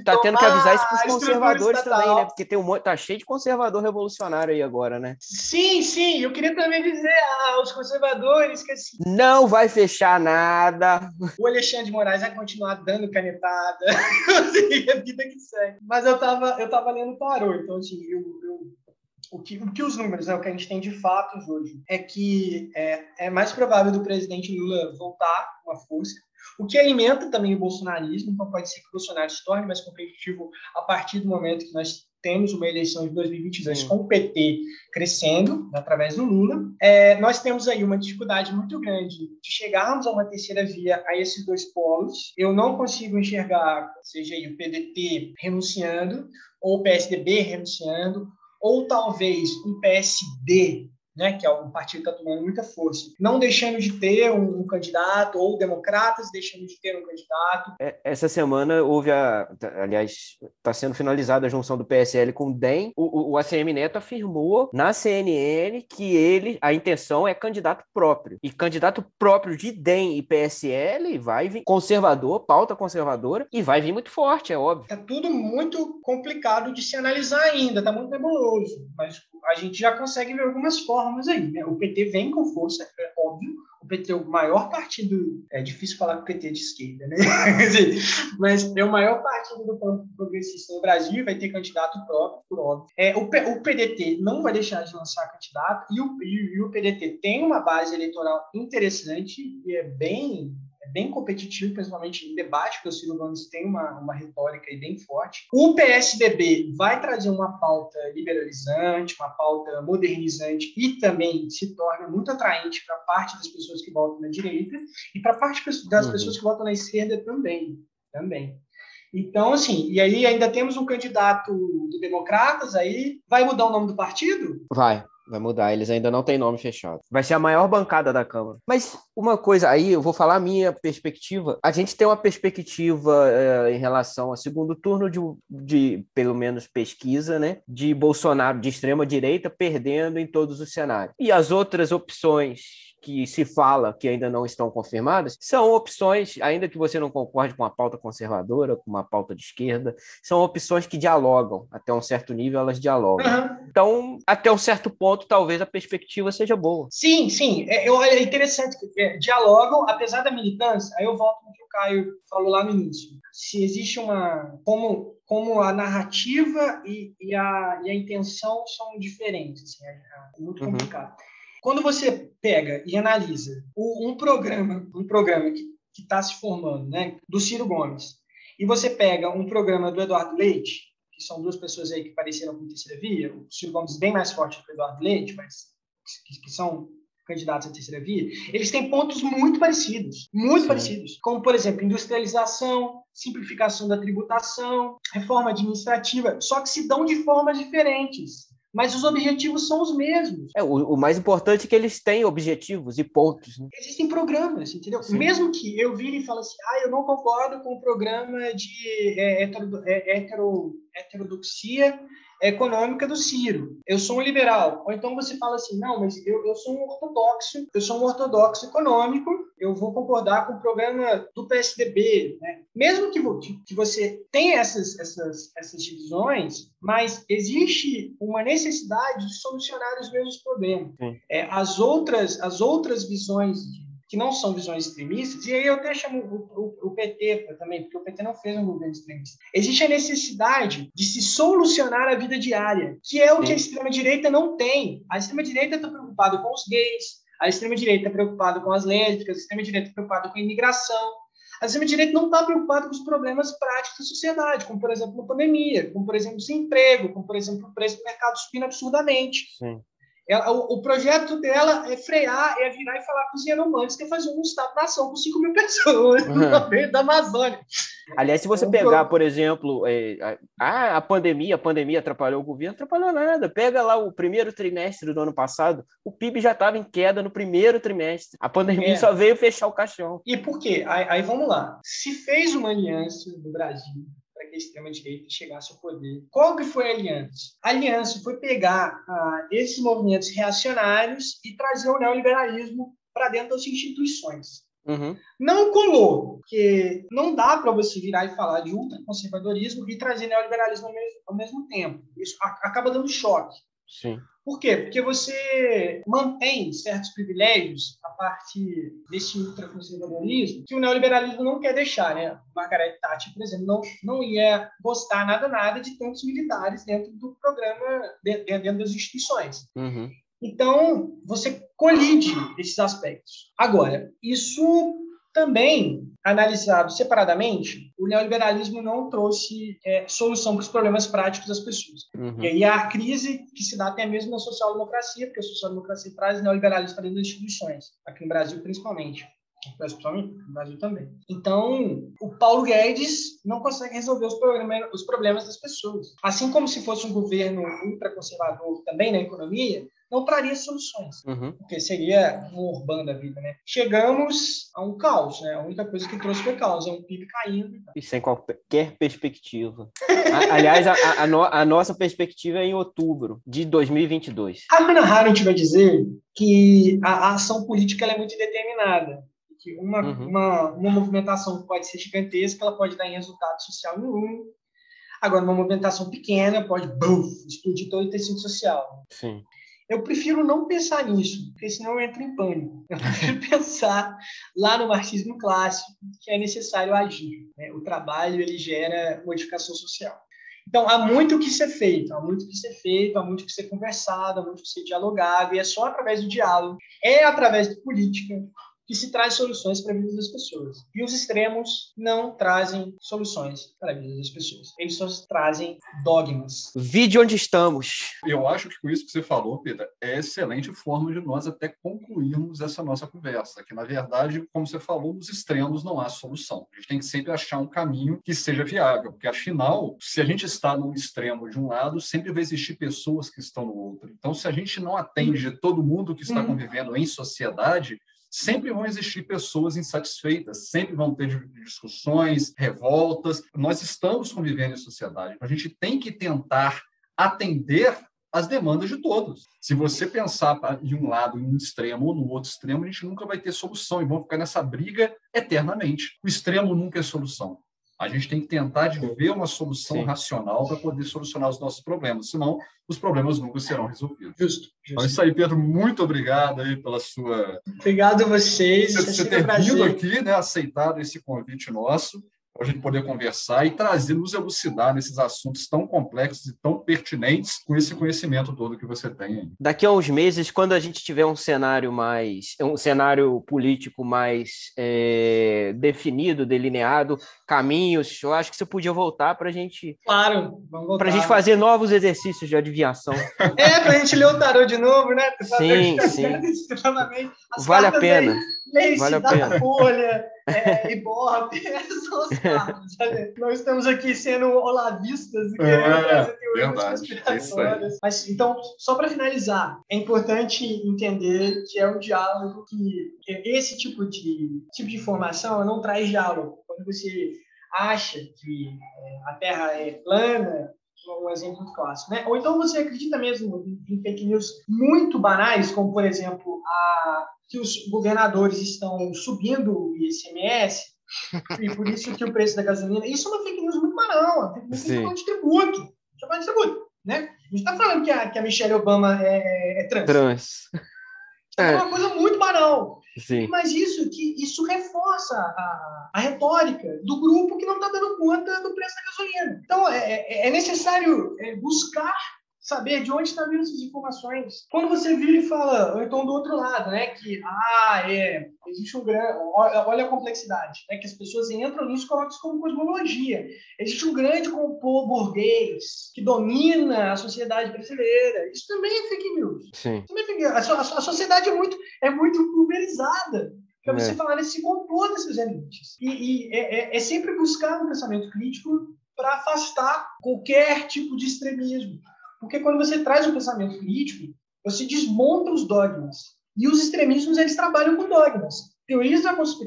tá tendo que avisar isso para os conservadores também, né? Porque tem um tá cheio de conservador revolucionário aí agora, né? Sim, sim. Eu queria também dizer aos conservadores que assim. Não vai fechar nada. O Alexandre de Moraes vai continuar dando canetada. assim, a vida que segue. Mas eu tava, eu tava lendo tarô, então assim, eu, eu o que, o que os números, né, o que a gente tem de fatos hoje, é que é, é mais provável do presidente Lula voltar com a força, o que alimenta também o bolsonarismo, então pode ser que o Bolsonaro se torne mais competitivo a partir do momento que nós temos uma eleição de 2022 Sim. com o PT crescendo através do Lula. É, nós temos aí uma dificuldade muito grande de chegarmos a uma terceira via a esses dois polos. Eu não consigo enxergar, seja aí o PDT renunciando ou o PSDB renunciando ou talvez um PSD né, que é um partido que está tomando muita força, não deixando de ter um, um, candidato, ou democratas deixando de ter um candidato. É, essa semana houve a. Aliás, está sendo finalizada a junção do PSL com o DEM. O, o, ACM Neto afirmou na CNN que ele, a intenção é candidato próprio. E candidato próprio de DEM e PSL vai vir conservador, pauta conservadora, e vai vir muito forte, é óbvio. Está tudo muito complicado de se analisar ainda, está muito nebuloso. Mas a gente já consegue ver algumas formas aí. Né? O PT vem com força, é óbvio. O PT é o maior partido. É difícil falar que o PT é de esquerda, né? Mas é o maior partido do campo progressista no Brasil vai ter candidato próprio, por óbvio. É, o, o PDT não vai deixar de lançar candidato e o, e, e o PDT tem uma base eleitoral interessante e é bem bem competitivo, principalmente em debate, porque o Ciro Gomes tem uma, uma retórica bem forte. O PSDB vai trazer uma pauta liberalizante, uma pauta modernizante e também se torna muito atraente para parte das pessoas que votam na direita e para parte das uhum. pessoas que votam na esquerda também. também. Então, assim, e aí ainda temos um candidato do Democratas aí. Vai mudar o nome do partido? Vai. Vai mudar, eles ainda não têm nome fechado. Vai ser a maior bancada da Câmara. Mas uma coisa, aí eu vou falar a minha perspectiva. A gente tem uma perspectiva é, em relação ao segundo turno de, de, pelo menos, pesquisa, né? De Bolsonaro de extrema direita perdendo em todos os cenários. E as outras opções que se fala que ainda não estão confirmadas, são opções, ainda que você não concorde com a pauta conservadora, com uma pauta de esquerda, são opções que dialogam. Até um certo nível, elas dialogam. Uhum. Então, até um certo ponto, talvez a perspectiva seja boa. Sim, sim. É, eu, é interessante que é, dialogam, apesar da militância, aí eu volto no que o Caio falou lá no início. Se existe uma. Como, como a narrativa e, e, a, e a intenção são diferentes. Assim, é, é muito uhum. complicado. Uhum. Quando você pega e analisa um programa, um programa que está se formando, né, do Ciro Gomes, e você pega um programa do Eduardo Leite, que são duas pessoas aí que pareceram com terceira via, o Ciro Gomes bem mais forte que o Eduardo Leite, mas que, que são candidatos à terceira via, eles têm pontos muito parecidos, muito Sim. parecidos, como, por exemplo, industrialização, simplificação da tributação, reforma administrativa, só que se dão de formas diferentes mas os objetivos são os mesmos. É, o, o mais importante é que eles têm objetivos e pontos. Né? Existem programas, entendeu? Sim. Mesmo que eu vire e fale assim, ah, eu não concordo com o programa de é, hetero, é, hetero, heterodoxia econômica do Ciro. Eu sou um liberal. Ou então você fala assim, não, mas eu, eu sou um ortodoxo, eu sou um ortodoxo econômico, eu vou concordar com o programa do PSDB. Né? Mesmo que, que você tenha essas, essas, essas divisões, mas existe uma necessidade de solucionar os mesmos problemas. É, as, outras, as outras visões de que não são visões extremistas, e aí eu até chamo o, o, o, PT também, porque o PT não fez um governo extremista. Existe a necessidade de se solucionar a vida diária, que é o Sim. que a extrema-direita não tem. A extrema-direita está preocupada com os gays, a extrema-direita está preocupada com as lésbicas, a extrema-direita está preocupada com a imigração. A extrema-direita não está preocupada com os problemas práticos da sociedade, como, por exemplo, a pandemia, como, por exemplo, o desemprego, como, por exemplo, o preço do mercado subindo absurdamente. Sim. Ela, o, o, projeto dela é frear, é virar e falar com os Yanomamis, que é fazer um Estado-nação com 5 mil pessoas uhum. no meio da Amazônia. Aliás, se você pegar, por exemplo, é, a, a pandemia, a pandemia atrapalhou o governo, atrapalhou nada. Pega lá o primeiro trimestre do ano passado, o PIB já estava em queda no primeiro trimestre. A pandemia é. só veio fechar o caixão. E por quê? Aí, aí vamos lá. Se fez uma aliança no Brasil que a extrema-direita chegasse ao poder. Qual que foi a aliança? A aliança foi pegar ah, esses movimentos reacionários e trazer o neoliberalismo para dentro das instituições. Uhum. Não colou, porque não dá para você virar e falar de ultraconservadorismo e trazer neoliberalismo ao mesmo, ao mesmo tempo. Isso acaba dando choque. Sim. Por quê? Porque você mantém certos privilégios a partir desse ultraconservadorismo que o neoliberalismo não quer deixar, né? Margaret Thatcher, por exemplo, não, não ia gostar nada nada de tantos militares dentro do programa, dentro das instituições. Uhum. Então, você colide esses aspectos. Agora, isso também, analisado separadamente, o neoliberalismo não trouxe é, solução para os problemas práticos das pessoas. Uhum. E aí a crise que se dá até mesmo na social-democracia, porque a social-democracia traz neoliberalismo para dentro das instituições, aqui no Brasil principalmente. Principalmente no Brasil também. Então, o Paulo Guedes não consegue resolver os problemas, os problemas das pessoas. Assim como se fosse um governo ultraconservador também na economia, não traria soluções, uhum. porque seria um urbano da vida, né? Chegamos a um caos, né? A única coisa que trouxe foi caos, é um PIB caindo. E sem qualquer perspectiva. Aliás, a, a, no, a, nossa perspectiva é em outubro de 2022. A Hannah Arendt vai dizer que a, a ação política é muito determinada. Que uma, uhum. uma, uma movimentação que pode ser gigantesca, ela pode dar em resultado social nenhum, Agora, uma movimentação pequena pode buf, explodir todo o tecido social. Sim. Eu prefiro não pensar nisso, porque senão eu entro em pânico. Eu prefiro pensar lá no marxismo clássico, que é necessário agir. Né? O trabalho ele gera modificação social. Então, há muito que ser feito, há muito que ser feito, há muito que ser conversado, há muito que ser dialogado, e é só através do diálogo, é através da política, que se traz soluções para a vida das pessoas. E os extremos não trazem soluções para a vida das pessoas. Eles só trazem dogmas. Vide onde estamos. Eu acho que com isso que você falou, Pedro, é excelente forma de nós até concluirmos essa nossa conversa. Que, na verdade, como você falou, nos extremos não há solução. A gente tem que sempre achar um caminho que seja viável, porque, afinal, se a gente está num extremo de um lado, sempre vai existir pessoas que estão no outro. Então, se a gente não atende todo mundo que está uhum. convivendo em sociedade, sempre vão existir pessoas insatisfeitas, sempre vão ter discussões, revoltas. Nós estamos convivendo em sociedade, a gente tem que tentar atender as demandas de todos. Se você pensar de um lado em um extremo ou no outro extremo, a gente nunca vai ter solução e vão ficar nessa briga eternamente. O extremo nunca é solução. A gente tem que tentar de ver uma solução Sim. racional para poder solucionar os nossos problemas, senão os problemas nunca serão resolvidos. Justo. justo. Então, é isso aí, Pedro. Muito obrigado aí pela sua. Obrigado a vocês. Você, você ter vindo aqui, né, aceitado esse convite nosso para a gente poder conversar e trazer, nos elucidar nesses assuntos tão complexos e tão pertinentes com esse conhecimento todo que você tem. Aí. Daqui a uns meses, quando a gente tiver um cenário mais, um cenário político mais é, definido, delineado, caminhos, eu acho que você podia voltar para a gente. Claro, vamos voltar. Para a gente fazer novos exercícios de adivinhação. é, para a gente ler o tarô de novo, né? Sim, sim. vale a pena. Vale a pena. Folha, é, Ibope, são os carros. Nós estamos aqui sendo olavistas e querendo é, fazer teorias verdade, conspiratórias. Mas, então, só para finalizar, é importante entender que é um diálogo que esse tipo de, tipo de informação não traz diálogo. Quando você acha que é, a Terra é plana, um exemplo muito clássico, né? Ou então você acredita mesmo em fake news muito banais, como por exemplo a que os governadores estão subindo o ICMS e por isso que o preço da gasolina. Isso é uma fake news muito banal, é uma de tributo. Chamar de tributo, né? A gente está falando que a, que a Michelle Obama é, é trans. Trans. É. é uma coisa muito banal. Sim. Mas isso que isso reforça a, a retórica do grupo que não está dando conta do preço da gasolina. Então é, é, é necessário buscar saber de onde está vindo essas informações. Quando você vira e fala, ou então do outro lado, né, que, ah, é, existe um grande, olha a complexidade, né, que as pessoas entram nisso e colocam isso como cosmologia. Existe um grande complô burguês que domina a sociedade brasileira. Isso também é fake news. Sim. Também é fake news. A, a, a sociedade é muito, é muito pulverizada para você é. falar nesse complô desses elites. E, e é, é, é sempre buscar um pensamento crítico para afastar qualquer tipo de extremismo. Porque quando você traz um pensamento crítico, você desmonta os dogmas. E os extremismos, eles trabalham com dogmas. Teorias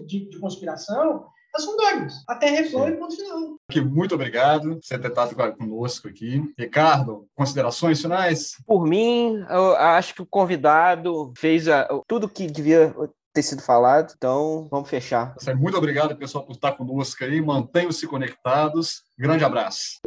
de conspiração, elas são dogmas. Até reflão e ponto final. Aqui, muito obrigado por ter estado conosco aqui. Ricardo, considerações finais? Por mim, eu acho que o convidado fez a, tudo que devia ter sido falado, então vamos fechar. Muito obrigado, pessoal, por estar conosco aí. Mantenham-se conectados. Grande abraço.